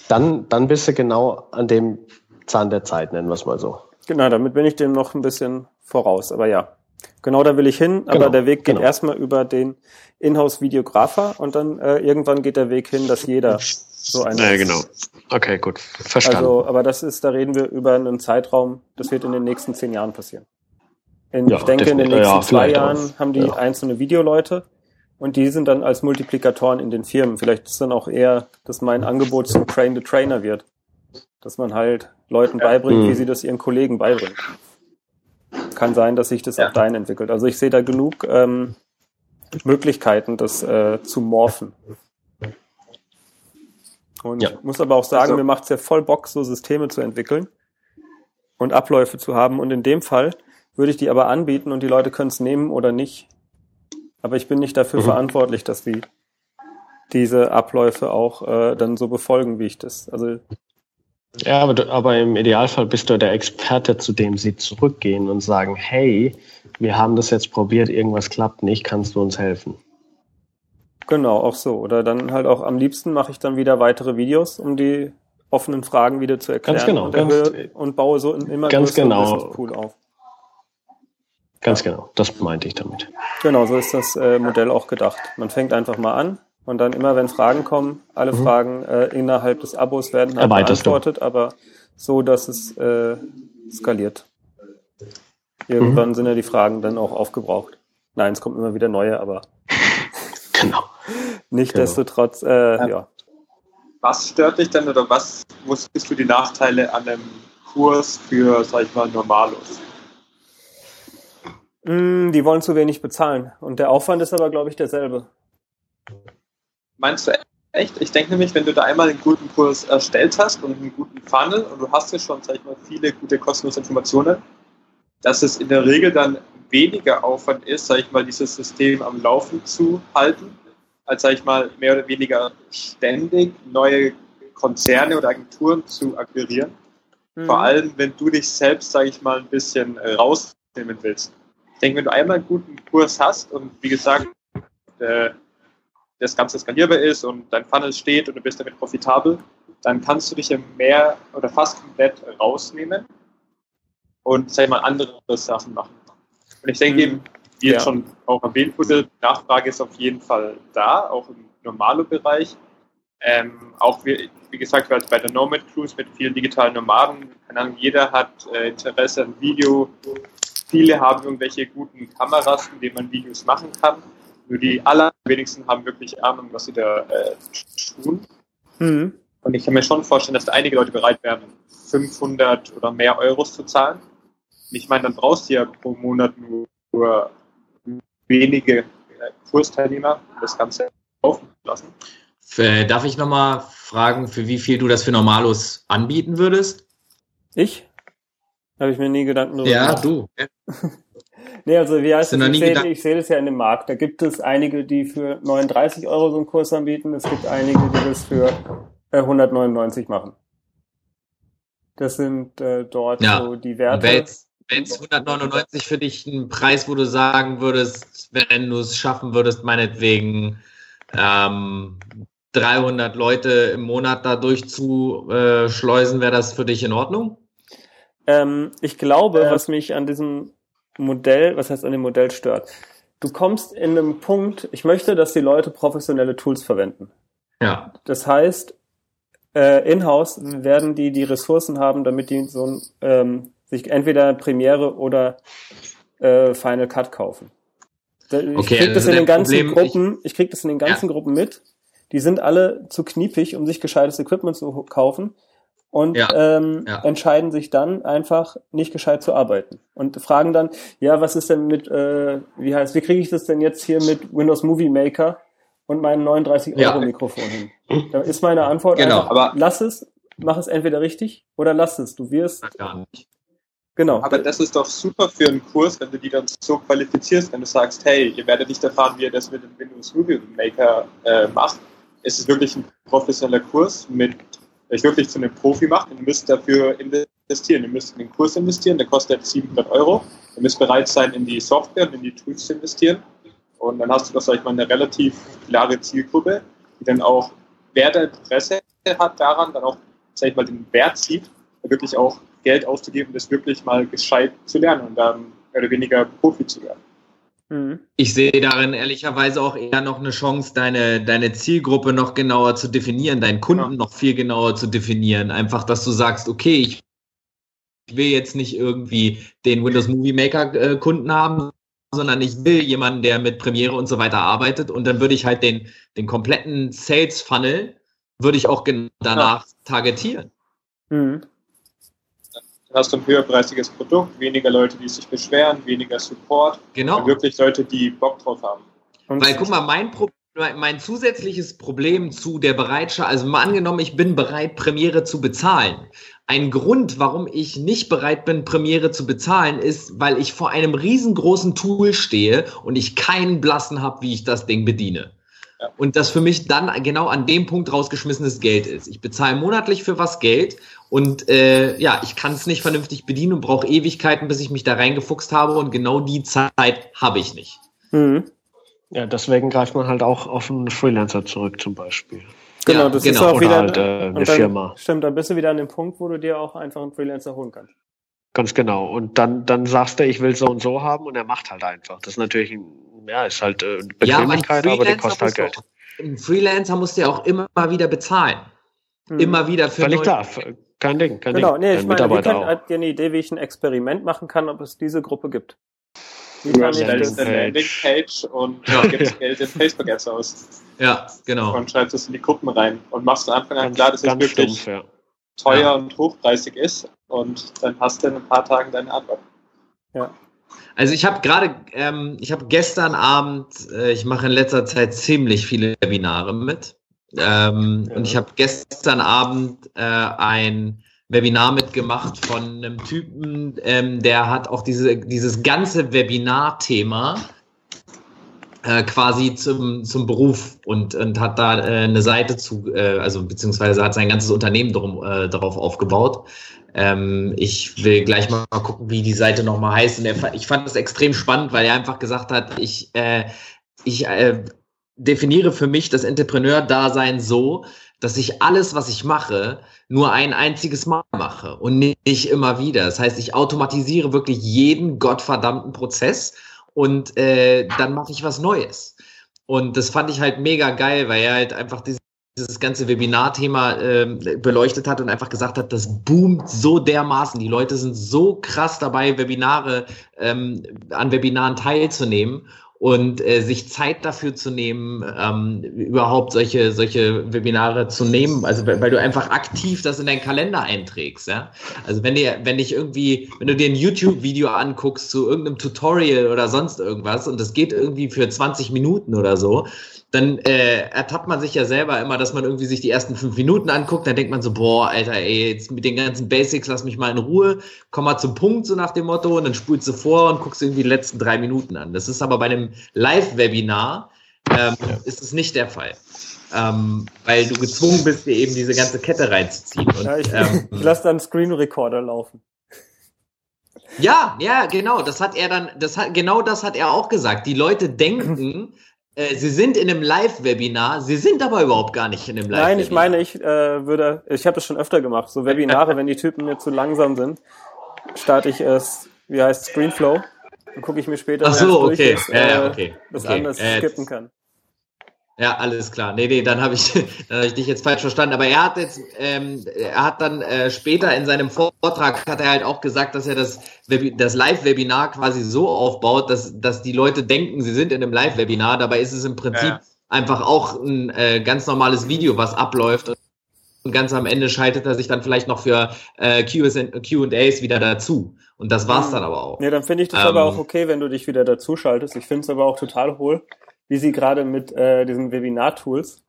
dann, dann bist du genau an dem Zahn der Zeit, nennen wir es mal so. Genau, damit bin ich dem noch ein bisschen voraus, aber ja. Genau, da will ich hin, aber genau, der Weg geht genau. erstmal über den Inhouse-Videografer und dann äh, irgendwann geht der Weg hin, dass jeder so einen. Ja, genau. Okay, gut. Verstanden. Also, aber das ist, da reden wir über einen Zeitraum, das wird in den nächsten zehn Jahren passieren. In, ja, ich denke, in den nächsten ja, zwei Jahren auch. haben die ja. einzelne Videoleute und die sind dann als Multiplikatoren in den Firmen. Vielleicht ist dann auch eher, dass mein Angebot zum Train the Trainer wird. Dass man halt Leuten beibringt, mhm. wie sie das ihren Kollegen beibringen kann sein, dass sich das ja. auch dahin entwickelt. Also ich sehe da genug ähm, Möglichkeiten, das äh, zu morphen. Und ja. muss aber auch sagen, also, mir macht es ja voll Bock, so Systeme zu entwickeln und Abläufe zu haben. Und in dem Fall würde ich die aber anbieten und die Leute können es nehmen oder nicht. Aber ich bin nicht dafür mhm. verantwortlich, dass die diese Abläufe auch äh, dann so befolgen, wie ich das. Also ja, aber, aber im Idealfall bist du der Experte, zu dem sie zurückgehen und sagen, hey, wir haben das jetzt probiert, irgendwas klappt nicht, kannst du uns helfen? Genau, auch so. Oder dann halt auch am liebsten mache ich dann wieder weitere Videos, um die offenen Fragen wieder zu erklären. Ganz genau. Und, ganz, und baue so immer ganz genau. Pool auf. Ganz genau, das meinte ich damit. Genau, so ist das äh, Modell auch gedacht. Man fängt einfach mal an, und dann immer, wenn Fragen kommen, alle mhm. Fragen äh, innerhalb des Abos werden halt beantwortet, du. aber so, dass es äh, skaliert. Irgendwann mhm. sind ja die Fragen dann auch aufgebraucht. Nein, es kommen immer wieder neue, aber <laughs> genau. Nichtsdestotrotz, äh, ja. Was stört dich denn oder was, wo siehst du die Nachteile an einem Kurs für, sag ich mal, Normalos? Mm, die wollen zu wenig bezahlen. Und der Aufwand ist aber, glaube ich, derselbe. Meinst du echt? Ich denke nämlich, wenn du da einmal einen guten Kurs erstellt hast und einen guten Funnel und du hast ja schon, sag ich mal, viele gute kostenlose Informationen, dass es in der Regel dann weniger Aufwand ist, sag ich mal, dieses System am Laufen zu halten, als, sag ich mal, mehr oder weniger ständig neue Konzerne oder Agenturen zu akquirieren. Mhm. Vor allem, wenn du dich selbst, sag ich mal, ein bisschen rausnehmen willst. Ich denke, wenn du einmal einen guten Kurs hast und wie gesagt, äh, das Ganze skalierbar ist und dein Funnel steht und du bist damit profitabel, dann kannst du dich ja mehr oder fast komplett rausnehmen und, sag mal, andere Sachen machen. Und ich denke eben, wie ja. jetzt schon auch erwähnt wurde, Nachfrage ist auf jeden Fall da, auch im normalen Bereich. Ähm, auch wie, wie gesagt, bei der Nomad Cruise mit vielen digitalen Nomaden, keine Ahnung, jeder hat äh, Interesse an Video. Viele haben irgendwelche guten Kameras, mit denen man Videos machen kann. Nur die allerwenigsten haben wirklich Ahnung, was sie da äh, tun. Mhm. Und ich kann mir schon vorstellen, dass da einige Leute bereit wären, 500 oder mehr Euros zu zahlen. Und ich meine, dann brauchst du ja pro Monat nur, nur wenige äh, Kursteilnehmer, um das Ganze aufzulassen. Äh, darf ich nochmal fragen, für wie viel du das für Normalos anbieten würdest? Ich? Habe ich mir nie Gedanken darüber Ja, gemacht. du. <laughs> Nee, also wie heißt das? Ich sehe, ich sehe das ja in dem Markt. Da gibt es einige, die für 39 Euro so einen Kurs anbieten. Es gibt einige, die das für äh, 199 machen. Das sind äh, dort ja. so die Werte. Wäre jetzt 199 für dich ein Preis, wo du sagen würdest, wenn du es schaffen würdest, meinetwegen ähm, 300 Leute im Monat da durchzuschleusen, wäre das für dich in Ordnung? Ähm, ich glaube, äh, was mich an diesem Modell, was heißt an dem Modell stört. Du kommst in einem Punkt, ich möchte, dass die Leute professionelle Tools verwenden. Ja. Das heißt, äh, in-house werden die die Ressourcen haben, damit die so ein, ähm, sich entweder Premiere oder äh, Final Cut kaufen. Ich okay, krieg das also in den ganzen Problem, Gruppen, ich, ich krieg das in den ganzen ja. Gruppen mit. Die sind alle zu kniepig, um sich gescheites Equipment zu kaufen. Und Ja, ähm, ja. entscheiden sich dann einfach nicht gescheit zu arbeiten und fragen dann, ja, was ist denn mit, äh, wie heißt, wie kriege ich das denn jetzt hier mit Windows Movie Maker und meinem 39 Ja. Euro Mikrofon hin? Da ist meine Antwort Genau, einfach, aber- lass es, mach es entweder richtig oder lass es. Du wirst, Gar nicht. genau. Aber das ist doch super für einen Kurs, wenn du die dann so qualifizierst, wenn du sagst, hey, ihr werdet nicht erfahren, wie ihr das mit dem Windows Movie Maker äh, macht. Es ist wirklich ein professioneller Kurs, mit, euch wirklich zu einem Profi macht. Ihr müsst dafür investieren. Ihr müsst in den Kurs investieren, der kostet 700 Euro. Ihr müsst bereit sein, in die Software und in die Tools zu investieren. Und dann hast du doch, sag ich mal, eine relativ klare Zielgruppe, die dann auch, wer da Interesse hat daran, dann auch, sag ich mal, den Wert sieht, wirklich auch Geld auszugeben, das wirklich mal gescheit zu lernen und dann mehr oder weniger Profi zu werden. Mhm. Ich sehe darin ehrlicherweise auch eher noch eine Chance, deine, deine Zielgruppe noch genauer zu definieren, deinen Kunden Ja. noch viel genauer zu definieren. Einfach, dass du sagst, okay, ich will jetzt nicht irgendwie den Windows Movie Maker äh, Kunden haben, sondern ich will jemanden, der mit Premiere und so weiter arbeitet und dann würde ich halt den, den kompletten Sales Funnel würde ich auch gen- danach targetieren. Mhm. Dann hast du ein höherpreisiges Produkt, weniger Leute, die sich beschweren, weniger Support Genau. und wirklich Leute, die Bock drauf haben. Und Weil guck mal, mein, Pro mein mein zusätzliches Problem zu der Bereitschaft, also mal angenommen, ich bin bereit, Premiere zu bezahlen. Ein Grund, warum ich nicht bereit bin, Premiere zu bezahlen, ist, weil ich vor einem riesengroßen Tool stehe und ich keinen Blassen habe, wie ich das Ding bediene. Ja. Und das für mich dann genau an dem Punkt rausgeschmissenes Geld ist. Ich bezahle monatlich für was Geld und äh, ja, ich kann es nicht vernünftig bedienen und brauche Ewigkeiten, bis ich mich da reingefuchst habe und genau die Zeit habe ich nicht. Mhm. Ja, deswegen greift man halt auch auf einen Freelancer zurück zum Beispiel. Genau, Ja, das ist genau. auch Oder wieder halt, äh, eine dann, Firma. Stimmt, dann bist du wieder an dem Punkt, wo du dir auch einfach einen Freelancer holen kannst. Ganz genau. Und dann, dann sagst du, ich will so und so haben und er macht halt einfach. Das ist natürlich, ein, ja, ist halt äh, Bequemlichkeit, aber der kostet halt Geld. Ein Freelancer musst du ja auch immer wieder bezahlen. Mhm. Immer wieder für Völlig klar, kein Ding, kein Genau, Ding. nee, ich Dein meine, wir Mitarbeiter können auch. halt dir eine Idee, wie ich ein Experiment machen kann, ob es diese Gruppe gibt. Wie Du kann ich erstellst das? eine Landingpage. Und Ja. <laughs> gibst Geld in Facebook-Ads aus Ja, genau. und schreibst es in die Gruppen rein und machst von Anfang an Ganz, klar, dass es wirklich stumpf, ja. teuer Ja. und hochpreisig ist und dann hast du in ein paar Tagen deine Antwort. Also ich habe gerade, ähm, ich habe gestern Abend, äh, ich mache in letzter Zeit ziemlich viele Webinare mit. Ähm, Ja. Und ich habe gestern Abend äh, ein Webinar mitgemacht von einem Typen, ähm, der hat auch diese, dieses ganze Webinar-Thema äh, quasi zum, zum Beruf und, und hat da äh, eine Seite zu, äh, also beziehungsweise hat sein ganzes Unternehmen drum, äh, darauf aufgebaut. Ähm, ich will gleich mal gucken, wie die Seite nochmal heißt. Und er, ich fand das extrem spannend, weil er einfach gesagt hat, ich, äh, ich äh, definiere für mich das Entrepreneur-Dasein so, dass ich alles, was ich mache, nur ein einziges Mal mache und nicht immer wieder. Das heißt, ich automatisiere wirklich jeden gottverdammten Prozess und äh, dann mache ich was Neues. Und das fand ich halt mega geil, weil er halt einfach dieses, dieses ganze Webinar-Thema ähm, beleuchtet hat und einfach gesagt hat, das boomt so dermaßen. Die Leute sind so krass dabei, Webinare ähm, an Webinaren teilzunehmen und äh, sich Zeit dafür zu nehmen, ähm, überhaupt solche, solche Webinare zu nehmen, also weil, weil du einfach aktiv das in deinen Kalender einträgst, ja. Also wenn dir, wenn dich irgendwie, wenn du dir ein YouTube-Video anguckst zu irgendeinem Tutorial oder sonst irgendwas und das geht irgendwie für 20 Minuten oder so, dann äh, ertappt man sich ja selber immer, dass man irgendwie sich die ersten fünf Minuten anguckt, dann denkt man so, boah, Alter, ey, jetzt mit den ganzen Basics, lass mich mal in Ruhe, komm mal zum Punkt, so nach dem Motto, und dann spulst du vor und guckst irgendwie die letzten drei Minuten an. Das ist aber bei einem Live-Webinar, ähm, ist es nicht der Fall. Ähm, weil du gezwungen bist, dir eben diese ganze Kette reinzuziehen. Und, Ja, ich, ähm, <laughs> ich lasse dann Screen Recorder laufen. Ja, ja, genau. Das hat er dann, das hat, genau das hat er auch gesagt. Die Leute denken, <laughs> äh, sie sind in einem Live-Webinar, sie sind aber überhaupt gar nicht in einem Live-Webinar. Nein, ich meine, ich äh, würde, ich habe das schon öfter gemacht, so Webinare, wenn die Typen mir zu langsam sind, starte ich es, wie heißt Screenflow, dann gucke ich mir später, Ach so, okay. ist, Ja, ja, äh, okay. das okay. an, das Äh, skippen kann. Ja, alles klar. Nee, nee, dann habe ich, <laughs> dann hab ich dich jetzt falsch verstanden. Aber er hat jetzt, ähm, er hat dann äh, später in seinem Vortrag hat er halt auch gesagt, dass er das, das Live-Webinar quasi so aufbaut, dass, dass die Leute denken, sie sind in einem Live-Webinar. Dabei ist es im Prinzip Ja. einfach auch ein äh, ganz normales Video, was abläuft. und ganz am Ende schaltet er sich dann vielleicht noch für äh, Q&As wieder dazu. Und das war's dann aber auch. Ja, dann finde ich das ähm, aber auch okay, wenn du dich wieder dazu schaltest. Ich finde es aber auch total hohl, wie sie gerade mit äh, diesen Webinar-Tools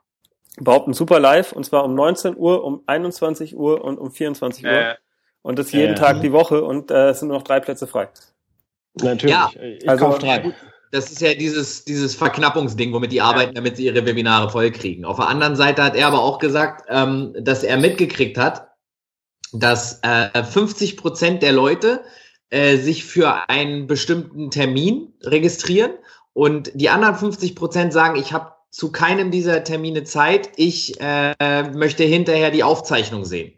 behaupten super live und zwar um 19 Uhr, um 21 Uhr und um 24 Uhr. Äh, und das jeden äh, Tag die Woche und äh, es sind nur noch drei Plätze frei. Natürlich. Ja, ich also, kauf drei. Das ist ja dieses, dieses Verknappungsding, womit die arbeiten, damit sie ihre Webinare vollkriegen. Auf der anderen Seite hat er aber auch gesagt, ähm, dass er mitgekriegt hat, dass äh, 50 Prozent der Leute äh, sich für einen bestimmten Termin registrieren und die anderen 50 Prozent sagen, ich habe zu keinem dieser Termine Zeit, ich äh, möchte hinterher die Aufzeichnung sehen.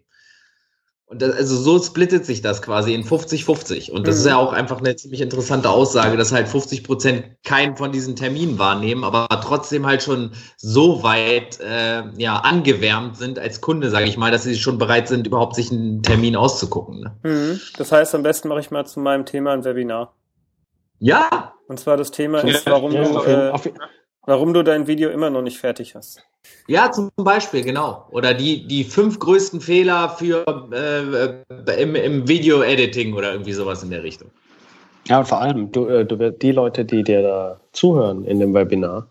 Und das, also so splittet sich das quasi in 50-50. Und das mhm. ist ja auch einfach eine ziemlich interessante Aussage, dass halt 50 Prozent keinen von diesen Terminen wahrnehmen, aber trotzdem halt schon so weit äh, ja, angewärmt sind als Kunde, sage ich mal, dass sie schon bereit sind, überhaupt sich einen Termin auszugucken. Ne? Mhm. Das heißt, am besten mache ich mal zu meinem Thema ein Webinar. Ja. Und zwar das Thema ist, warum ja, du äh, warum du dein Video immer noch nicht fertig hast. Ja, zum Beispiel, genau. Oder die, die fünf größten Fehler für äh, im, im Video-Editing oder irgendwie sowas in der Richtung. Ja, und vor allem, du, äh, du, die Leute, die dir da zuhören in dem Webinar,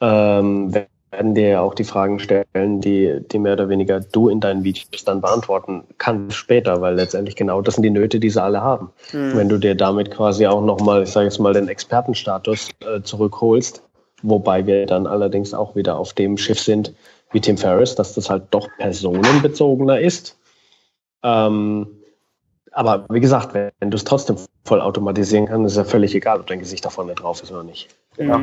ähm, werden dir ja auch die Fragen stellen, die, die mehr oder weniger du in deinen Videos dann beantworten kannst später, weil letztendlich genau das sind die Nöte, die sie alle haben. Mhm. Wenn du dir damit quasi auch nochmal, ich sage jetzt mal, den Expertenstatus äh, zurückholst, Wobei wir dann allerdings auch wieder auf dem Schiff sind wie Tim Ferriss, dass das halt doch personenbezogener ist. Ähm, aber wie gesagt, wenn, wenn du es trotzdem voll automatisieren kannst, ist ja völlig egal, ob dein Gesicht da vorne drauf ist oder nicht. Mhm. Ja.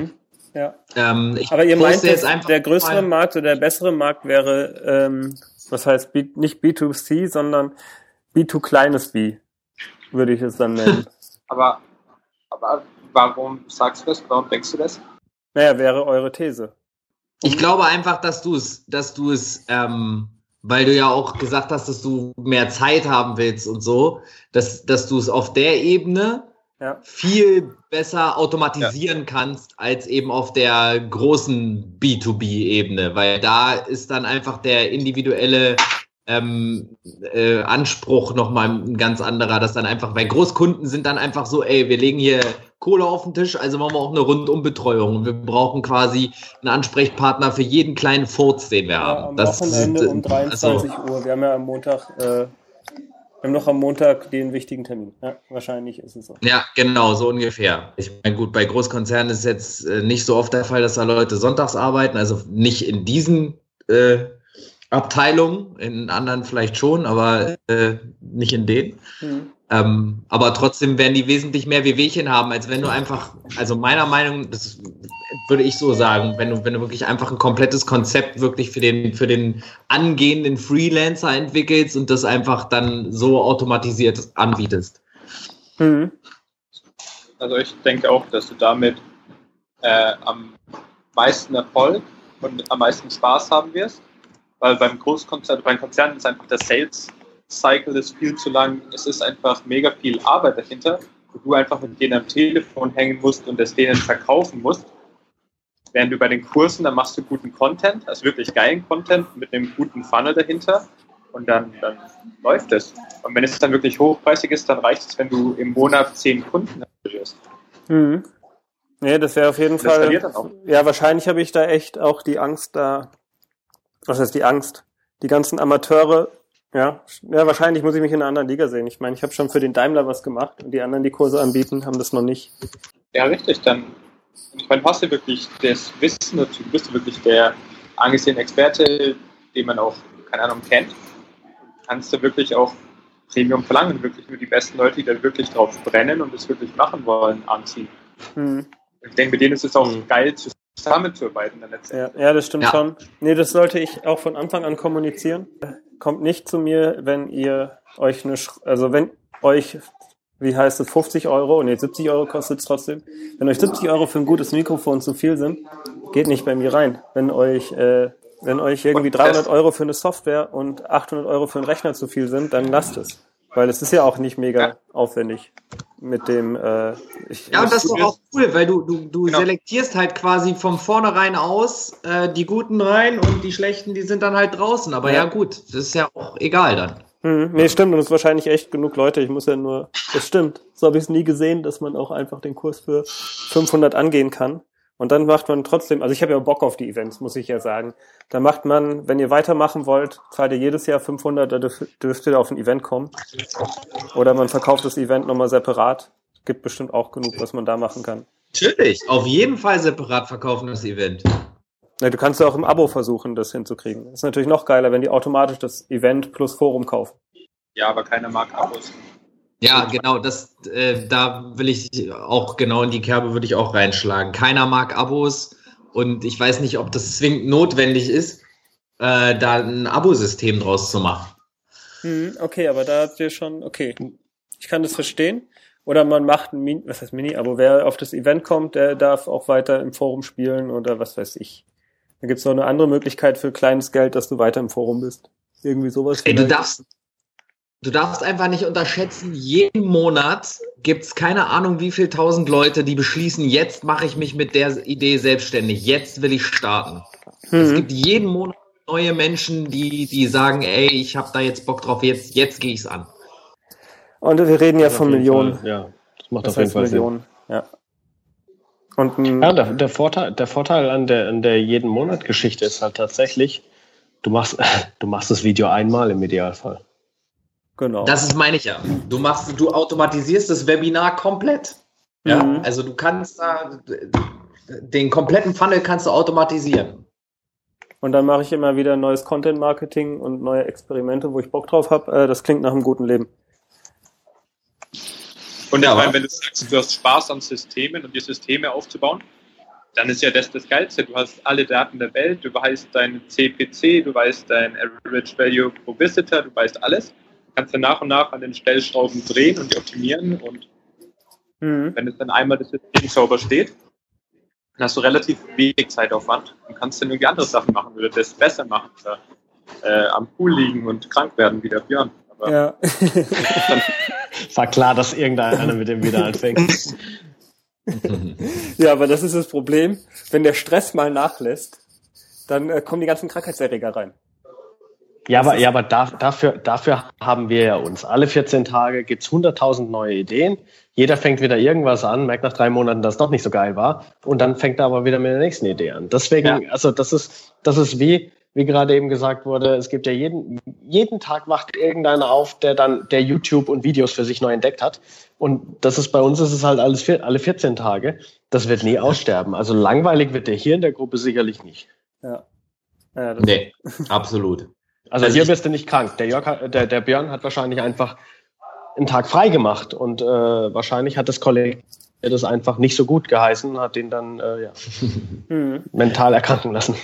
Ähm, aber ihr meint, jetzt einfach der größere mal. Markt oder der bessere Markt wäre, ähm, was heißt B, nicht B2C, sondern B2 kleines B, würde ich es dann nennen. <laughs> aber, aber warum sagst du das? Warum denkst du das? Naja, wäre eure These. Ich glaube einfach, dass du es, dass du es, ähm, weil du ja auch gesagt hast, dass du mehr Zeit haben willst und so, dass, dass du es auf der Ebene ja. viel besser automatisieren ja. kannst als eben auf der großen B2B-Ebene, weil da ist dann einfach der individuelle ähm, äh, Anspruch nochmal ein ganz anderer, dass dann einfach, weil Großkunden sind dann einfach so, ey, wir legen hier Kohle auf den Tisch, also machen wir auch eine Rundumbetreuung. Und wir brauchen quasi einen Ansprechpartner für jeden kleinen Furz, den wir ja, haben. Am das Wochenende sind, um 23 also, Uhr. Wir haben ja am Montag, äh, wir haben noch am Montag den wichtigen Termin. Ja, wahrscheinlich ist es so. Ja, genau, so ungefähr. Ich meine, gut, bei Großkonzernen ist jetzt äh, nicht so oft der Fall, dass da Leute sonntags arbeiten, also nicht in diesen äh, Abteilungen, in anderen vielleicht schon, aber äh, nicht in denen. Mhm. Ähm, aber trotzdem werden die wesentlich mehr Wehwehchen haben, als wenn du einfach, also meiner Meinung, das würde ich so sagen, wenn du, wenn du wirklich einfach ein komplettes Konzept wirklich für den, für den angehenden Freelancer entwickelst und das einfach dann so automatisiert anbietest. Mhm. Also ich denke auch, dass du damit äh, am meisten Erfolg und am meisten Spaß haben wirst, weil beim Großkonzern, beim Konzern ist einfach der Sales Cycle ist viel zu lang. Es ist einfach mega viel Arbeit dahinter, wo du einfach mit denen am Telefon hängen musst und es denen verkaufen musst. Während du bei den Kursen, dann machst du guten Content, also wirklich geilen Content mit einem guten Funnel dahinter und dann, dann läuft es. Und wenn es dann wirklich hochpreisig ist, dann reicht es, wenn du im Monat zehn Kunden hast. Mhm. Nee, das wäre auf jeden das Fall. Ja, wahrscheinlich habe ich da echt auch die Angst da. Was heißt die Angst? Die ganzen Amateure ja, ja, wahrscheinlich muss ich mich in einer anderen Liga sehen. Ich meine, ich habe schon für den Daimler was gemacht und die anderen, die Kurse anbieten, haben das noch nicht. Ja, richtig. Dann, ich meine, hast du wirklich das Wissen dazu, bist du wirklich der angesehene Experte, den man auch, keine Ahnung, kennt. Kannst du wirklich auch Premium verlangen, wirklich nur die besten Leute, die da wirklich drauf brennen und das wirklich machen wollen, anziehen. Hm. Ich denke, mit denen ist es auch hm. geil, zusammenzuarbeiten. Dann ja, ja, das stimmt ja. schon. Nee, das sollte ich auch von Anfang an kommunizieren kommt nicht zu mir, wenn ihr euch eine, also wenn euch, wie heißt es, 50 Euro, nee, 70 Euro kostet es trotzdem. Wenn euch 70 Euro für ein gutes Mikrofon zu viel sind, geht nicht bei mir rein. Wenn euch, äh, wenn euch irgendwie 300 Euro für eine Software und 800 Euro für einen Rechner zu viel sind, dann lasst es. Weil es ist ja auch nicht mega ja. aufwendig mit dem. Äh, ich, ja, und das ist doch auch cool, weil du, du, du genau. selektierst halt quasi von vornherein aus äh, die Guten rein und die Schlechten, die sind dann halt draußen. Aber ja, ja gut, das ist ja auch egal dann. Hm, nee, stimmt, und es ist wahrscheinlich echt genug Leute. Ich muss ja nur, das stimmt. So habe ich es nie gesehen, dass man auch einfach den Kurs für 500 angehen kann. Und dann macht man trotzdem, also ich habe ja Bock auf die Events, muss ich ja sagen. Da macht man, wenn ihr weitermachen wollt, zahlt ihr jedes Jahr 500, da dürft ihr auf ein Event kommen. Oder man verkauft das Event nochmal separat. Gibt bestimmt auch genug, was man da machen kann. Natürlich, auf jeden Fall separat verkaufen das Event. Ja, du kannst ja auch im Abo versuchen, das hinzukriegen. ist natürlich noch geiler, wenn die automatisch das Event plus Forum kaufen. Ja, aber keiner mag Abos. Ja, genau, das, äh, da will ich auch genau in die Kerbe würde ich auch reinschlagen. Keiner mag Abos und ich weiß nicht, ob das zwingend notwendig ist, äh, da ein Abosystem draus zu machen. Hm, okay, aber da habt ihr schon, okay, ich kann das verstehen. Oder man macht ein Mini, was heißt Mini-Abo? Wer auf das Event kommt, der darf auch weiter im Forum spielen oder was weiß ich. Da gibt's noch eine andere Möglichkeit für kleines Geld, dass du weiter im Forum bist. Irgendwie sowas. Ey, du darfst, du darfst einfach nicht unterschätzen, jeden Monat gibt's keine Ahnung, wie viel tausend Leute, die beschließen, jetzt mache ich mich mit der Idee selbstständig, jetzt will ich starten. Mhm. Es gibt jeden Monat neue Menschen, die, die sagen, ey, ich habe da jetzt Bock drauf, jetzt, jetzt gehe ich's an. Und wir reden ja von Millionen. Fall, ja, das macht das auf jeden Fall Millionen. Sinn. Ja. Und ja, der, der, Vorteil, der Vorteil an der, an der jeden Monat Geschichte ist halt tatsächlich, du machst, <laughs> du machst das Video einmal im Idealfall. Genau. Das ist meine ich ja. Du machst, du automatisierst das Webinar komplett. Ja, mhm. also du kannst da den kompletten Funnel kannst du automatisieren. Und dann mache ich immer wieder neues Content Marketing und neue Experimente, wo ich Bock drauf habe. Äh, das klingt nach einem guten Leben. Und ja, meine, wenn du sagst, du hast Spaß an Systemen und die Systeme aufzubauen, dann ist ja das das Geilste. Du hast alle Daten der Welt, du weißt dein CPC, du weißt dein Average Value pro Visitor, du weißt alles. Du kannst dann nach und nach an den Stellschrauben drehen und die optimieren und mhm. wenn es dann einmal das System sauber steht, dann hast du relativ wenig Zeitaufwand und kannst dann irgendwie andere Sachen machen oder das besser machen oder äh, am Pool liegen und krank werden wie der Björn. Aber ja. <laughs> war klar, dass irgendeiner mit dem wieder anfängt. <laughs> ja, aber das ist das Problem. Wenn der Stress mal nachlässt, dann äh, kommen die ganzen Krankheitserreger rein. Ja, aber, ja, aber da, dafür, dafür haben wir ja uns. Alle 14 Tage gibt's 100.000 neue Ideen. Jeder fängt wieder irgendwas an, merkt nach drei Monaten, dass es doch nicht so geil war. Und dann fängt er aber wieder mit der nächsten Idee an. Deswegen, ja. also das ist, das ist wie, wie gerade eben gesagt wurde, es gibt ja jeden, jeden Tag wacht irgendeiner auf, der dann, der YouTube und Videos für sich neu entdeckt hat. Und das ist bei uns, ist es halt alles, alle 14 Tage. Das wird nie aussterben. Also langweilig wird der hier in der Gruppe sicherlich nicht. Ja. ja nee, <laughs> absolut. Also, also hier bist du nicht krank. Der, Jörg, der, der Björn hat wahrscheinlich einfach einen Tag frei gemacht und äh, wahrscheinlich hat das Kollektiv das einfach nicht so gut geheißen, hat den dann äh, ja, <laughs> mhm. mental erkranken lassen.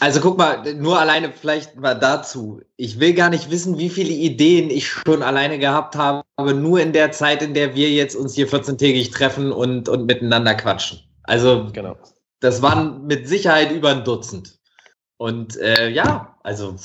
Also guck mal, nur alleine vielleicht mal dazu. Ich will gar nicht wissen, wie viele Ideen ich schon alleine gehabt habe, aber nur in der Zeit, in der wir jetzt uns hier 14-tägig treffen und, und miteinander quatschen. Also genau. das waren mit Sicherheit über ein Dutzend. Und äh, ja, also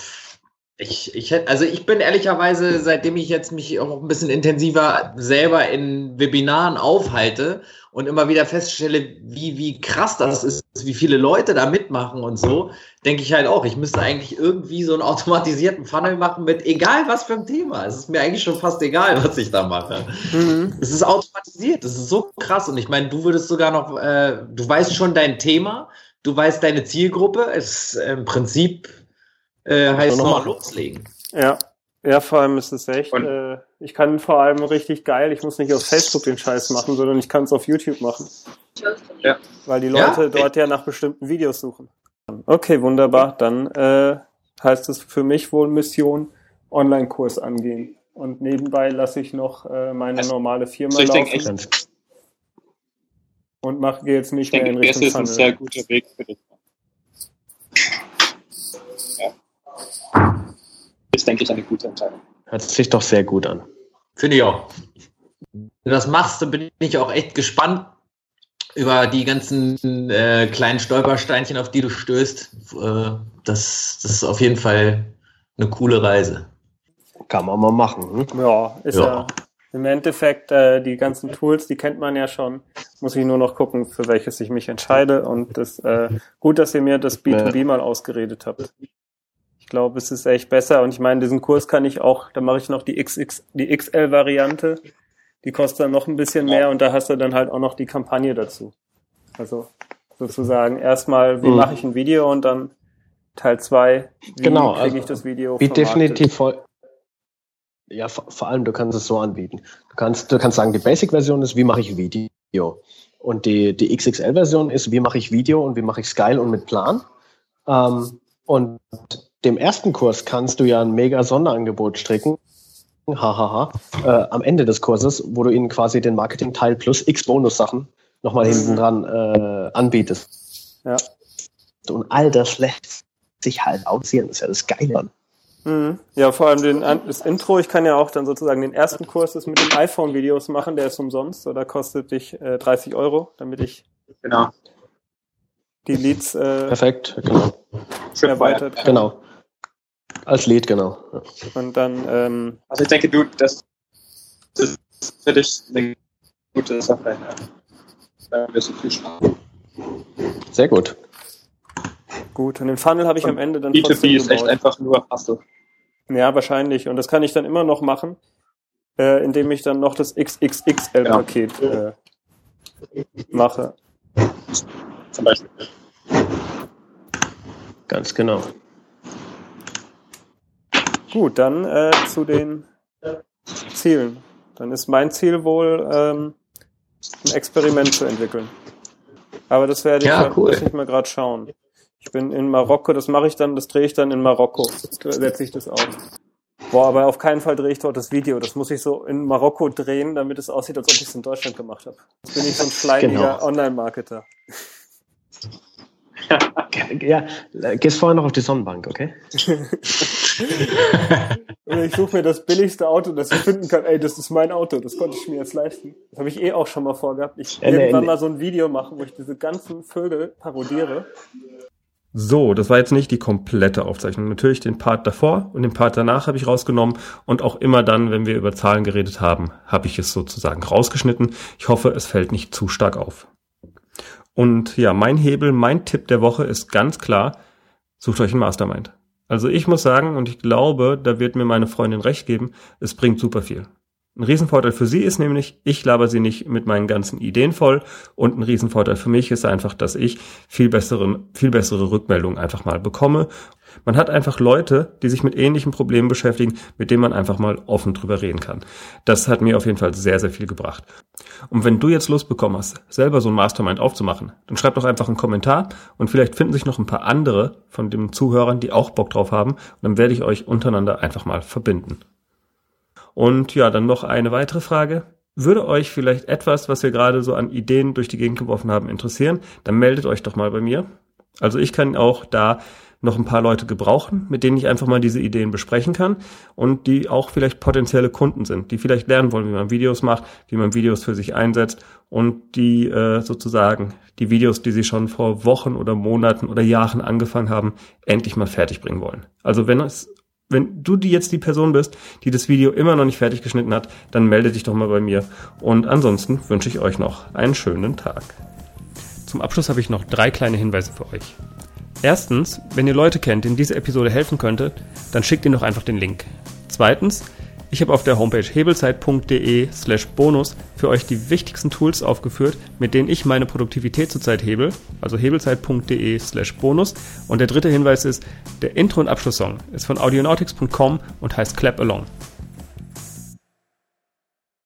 ich, ich hätte, also ich bin ehrlicherweise, seitdem ich jetzt mich auch ein bisschen intensiver selber in Webinaren aufhalte und immer wieder feststelle, wie, wie krass das ist, wie viele Leute da mitmachen und so, denke ich halt auch, ich müsste eigentlich irgendwie so einen automatisierten Funnel machen mit egal was für ein Thema. Es ist mir eigentlich schon fast egal, was ich da mache. Mhm. Es ist automatisiert, es ist so krass. Und ich meine, du würdest sogar noch, äh, du weißt schon dein Thema, du weißt deine Zielgruppe, es ist im Prinzip äh, heißt noch mal loslegen. Ja. Ja, vor allem ist es echt, äh, ich kann vor allem richtig geil, ich muss nicht auf Facebook den Scheiß machen, sondern ich kann es auf YouTube machen. Ja. Weil die Leute ja? dort ja nach bestimmten Videos suchen. Okay, wunderbar. Dann äh, heißt es für mich wohl Mission Online-Kurs angehen. Und nebenbei lasse ich noch äh, meine also, normale Firma so laufen. Echt, und mache jetzt nicht ich mehr denke, in Richtung Das ist ein sehr guter Weg für dich. Ist, denke ich, eine gute Entscheidung. Hört sich doch sehr gut an. Finde ich auch. Wenn du das machst, dann bin ich auch echt gespannt über die ganzen äh, kleinen Stolpersteinchen, auf die du stößt. Äh, das, das ist auf jeden Fall eine coole Reise. Kann man mal machen. Hm? Ja, ist ja, ja im Endeffekt äh, die ganzen Tools, die kennt man ja schon. Muss ich nur noch gucken, für welches ich mich entscheide. Und das äh, gut, dass ihr mir das B2B mal ausgeredet habt. Ich glaube, es ist echt besser. Und ich meine, diesen Kurs kann ich auch, da mache ich noch die XX, die XL-Variante. Die kostet dann noch ein bisschen mehr und da hast du dann halt auch noch die Kampagne dazu. Also sozusagen erstmal, wie mhm. mache ich ein Video und dann Teil zwei, wie genau, kriege also, ich das Video Wie definitiv voll. Ja, vor, vor, allem, du kannst es so anbieten. Du kannst, du kannst sagen, die Basic-Version ist, wie mache ich Video? Und die, die XXL-Version ist, wie mache ich Video und wie mache ich es geil und mit Plan? Ähm, und dem ersten Kurs kannst du ja ein mega Sonderangebot stricken. Hahaha. äh, am Ende des Kurses, wo du ihnen quasi den Marketing-Teil plus x Bonus-Sachen nochmal hinten dran äh, anbietest. Ja. Und all das lässt sich halt aussehen. Das ist ja das Geile. Mhm. Ja, vor allem den, das Intro. Ich kann ja auch dann sozusagen den ersten Kurs das mit den iPhone-Videos machen. Der ist umsonst oder kostet dich äh, 30 Euro, damit ich genau. die Leads äh, Perfekt, genau. erweitert kann. Genau. Als Lead, genau. Und dann. Ähm, also ich denke, du, das, das ist für dich eine gute Sache. Ja. Sehr gut. Gut, und den Funnel habe ich am Ende dann B2B trotzdem ist echt einfach nur Hustle. Ja, wahrscheinlich. Und das kann ich dann immer noch machen, äh, indem ich dann noch das XXXL-Paket ja. äh, mache. Zum Beispiel. Ganz genau. Gut, dann äh, zu den Zielen. Dann ist mein Ziel wohl, ähm, ein Experiment zu entwickeln. Aber das werde ich, ja, cool. muss ich mal gerade schauen. Ich bin in Marokko, das mache ich dann, das drehe ich dann in Marokko. Setze ich das auf. Boah, aber auf keinen Fall drehe ich dort das Video. Das muss ich so in Marokko drehen, damit es aussieht, als ob ich es in Deutschland gemacht habe. Jetzt bin ich so ein <laughs> schleimiger genau. Online-Marketer. ja, gehst vorher noch auf die Sonnenbank, okay? <laughs> <laughs> ich suche mir das billigste Auto, das ich finden kann. Ey, das ist mein Auto, das konnte ich mir jetzt leisten. Das habe ich eh auch schon mal vorgehabt. Ich äh, irgendwann mal so ein Video machen, wo ich diese ganzen Vögel parodiere so, das war jetzt nicht die komplette Aufzeichnung. Natürlich den Part davor und den Part danach habe ich rausgenommen und auch immer dann, wenn wir über Zahlen geredet haben, habe ich es sozusagen rausgeschnitten. Ich hoffe, es fällt nicht zu stark auf. Und ja, mein Hebel, mein Tipp der Woche ist ganz klar, sucht euch einen Mastermind. Also ich muss sagen, und ich glaube, da wird mir meine Freundin recht geben, es bringt super viel. Ein Riesenvorteil für sie ist nämlich, ich laber sie nicht mit meinen ganzen Ideen voll und ein Riesenvorteil für mich ist einfach, dass ich viel bessere, viel bessere Rückmeldungen einfach mal bekomme. Man hat einfach Leute, die sich mit ähnlichen Problemen beschäftigen, mit denen man einfach mal offen drüber reden kann. Das hat mir auf jeden Fall sehr, sehr viel gebracht. Und wenn du jetzt Lust bekommen hast, selber so ein Mastermind aufzumachen, dann schreib doch einfach einen Kommentar und vielleicht finden sich noch ein paar andere von den Zuhörern, die auch Bock drauf haben und dann werde ich euch untereinander einfach mal verbinden. Und ja, dann noch eine weitere Frage. Würde euch vielleicht etwas, was wir gerade so an Ideen durch die Gegend geworfen haben, interessieren, dann meldet euch doch mal bei mir. Also ich kann auch da noch ein paar Leute gebrauchen, mit denen ich einfach mal diese Ideen besprechen kann und die auch vielleicht potenzielle Kunden sind, die vielleicht lernen wollen, wie man Videos macht, wie man Videos für sich einsetzt und die äh, sozusagen die Videos, die sie schon vor Wochen oder Monaten oder Jahren angefangen haben, endlich mal fertig bringen wollen. Also wenn es wenn du die jetzt die Person bist, die das Video immer noch nicht fertig geschnitten hat, dann melde dich doch mal bei mir. Und ansonsten wünsche ich euch noch einen schönen Tag. Zum Abschluss habe ich noch drei kleine Hinweise für euch. Erstens, wenn ihr Leute kennt, denen diese Episode helfen könnte, dann schickt ihnen doch einfach den Link. Zweitens, ich habe auf der Homepage hebelzeit.de slash bonus für euch die wichtigsten Tools aufgeführt, mit denen ich meine Produktivität zurzeit hebel, also hebelzeit.de slash bonus. Und der dritte Hinweis ist, der Intro- und Abschlusssong ist von audionautics.com und heißt Clap Along.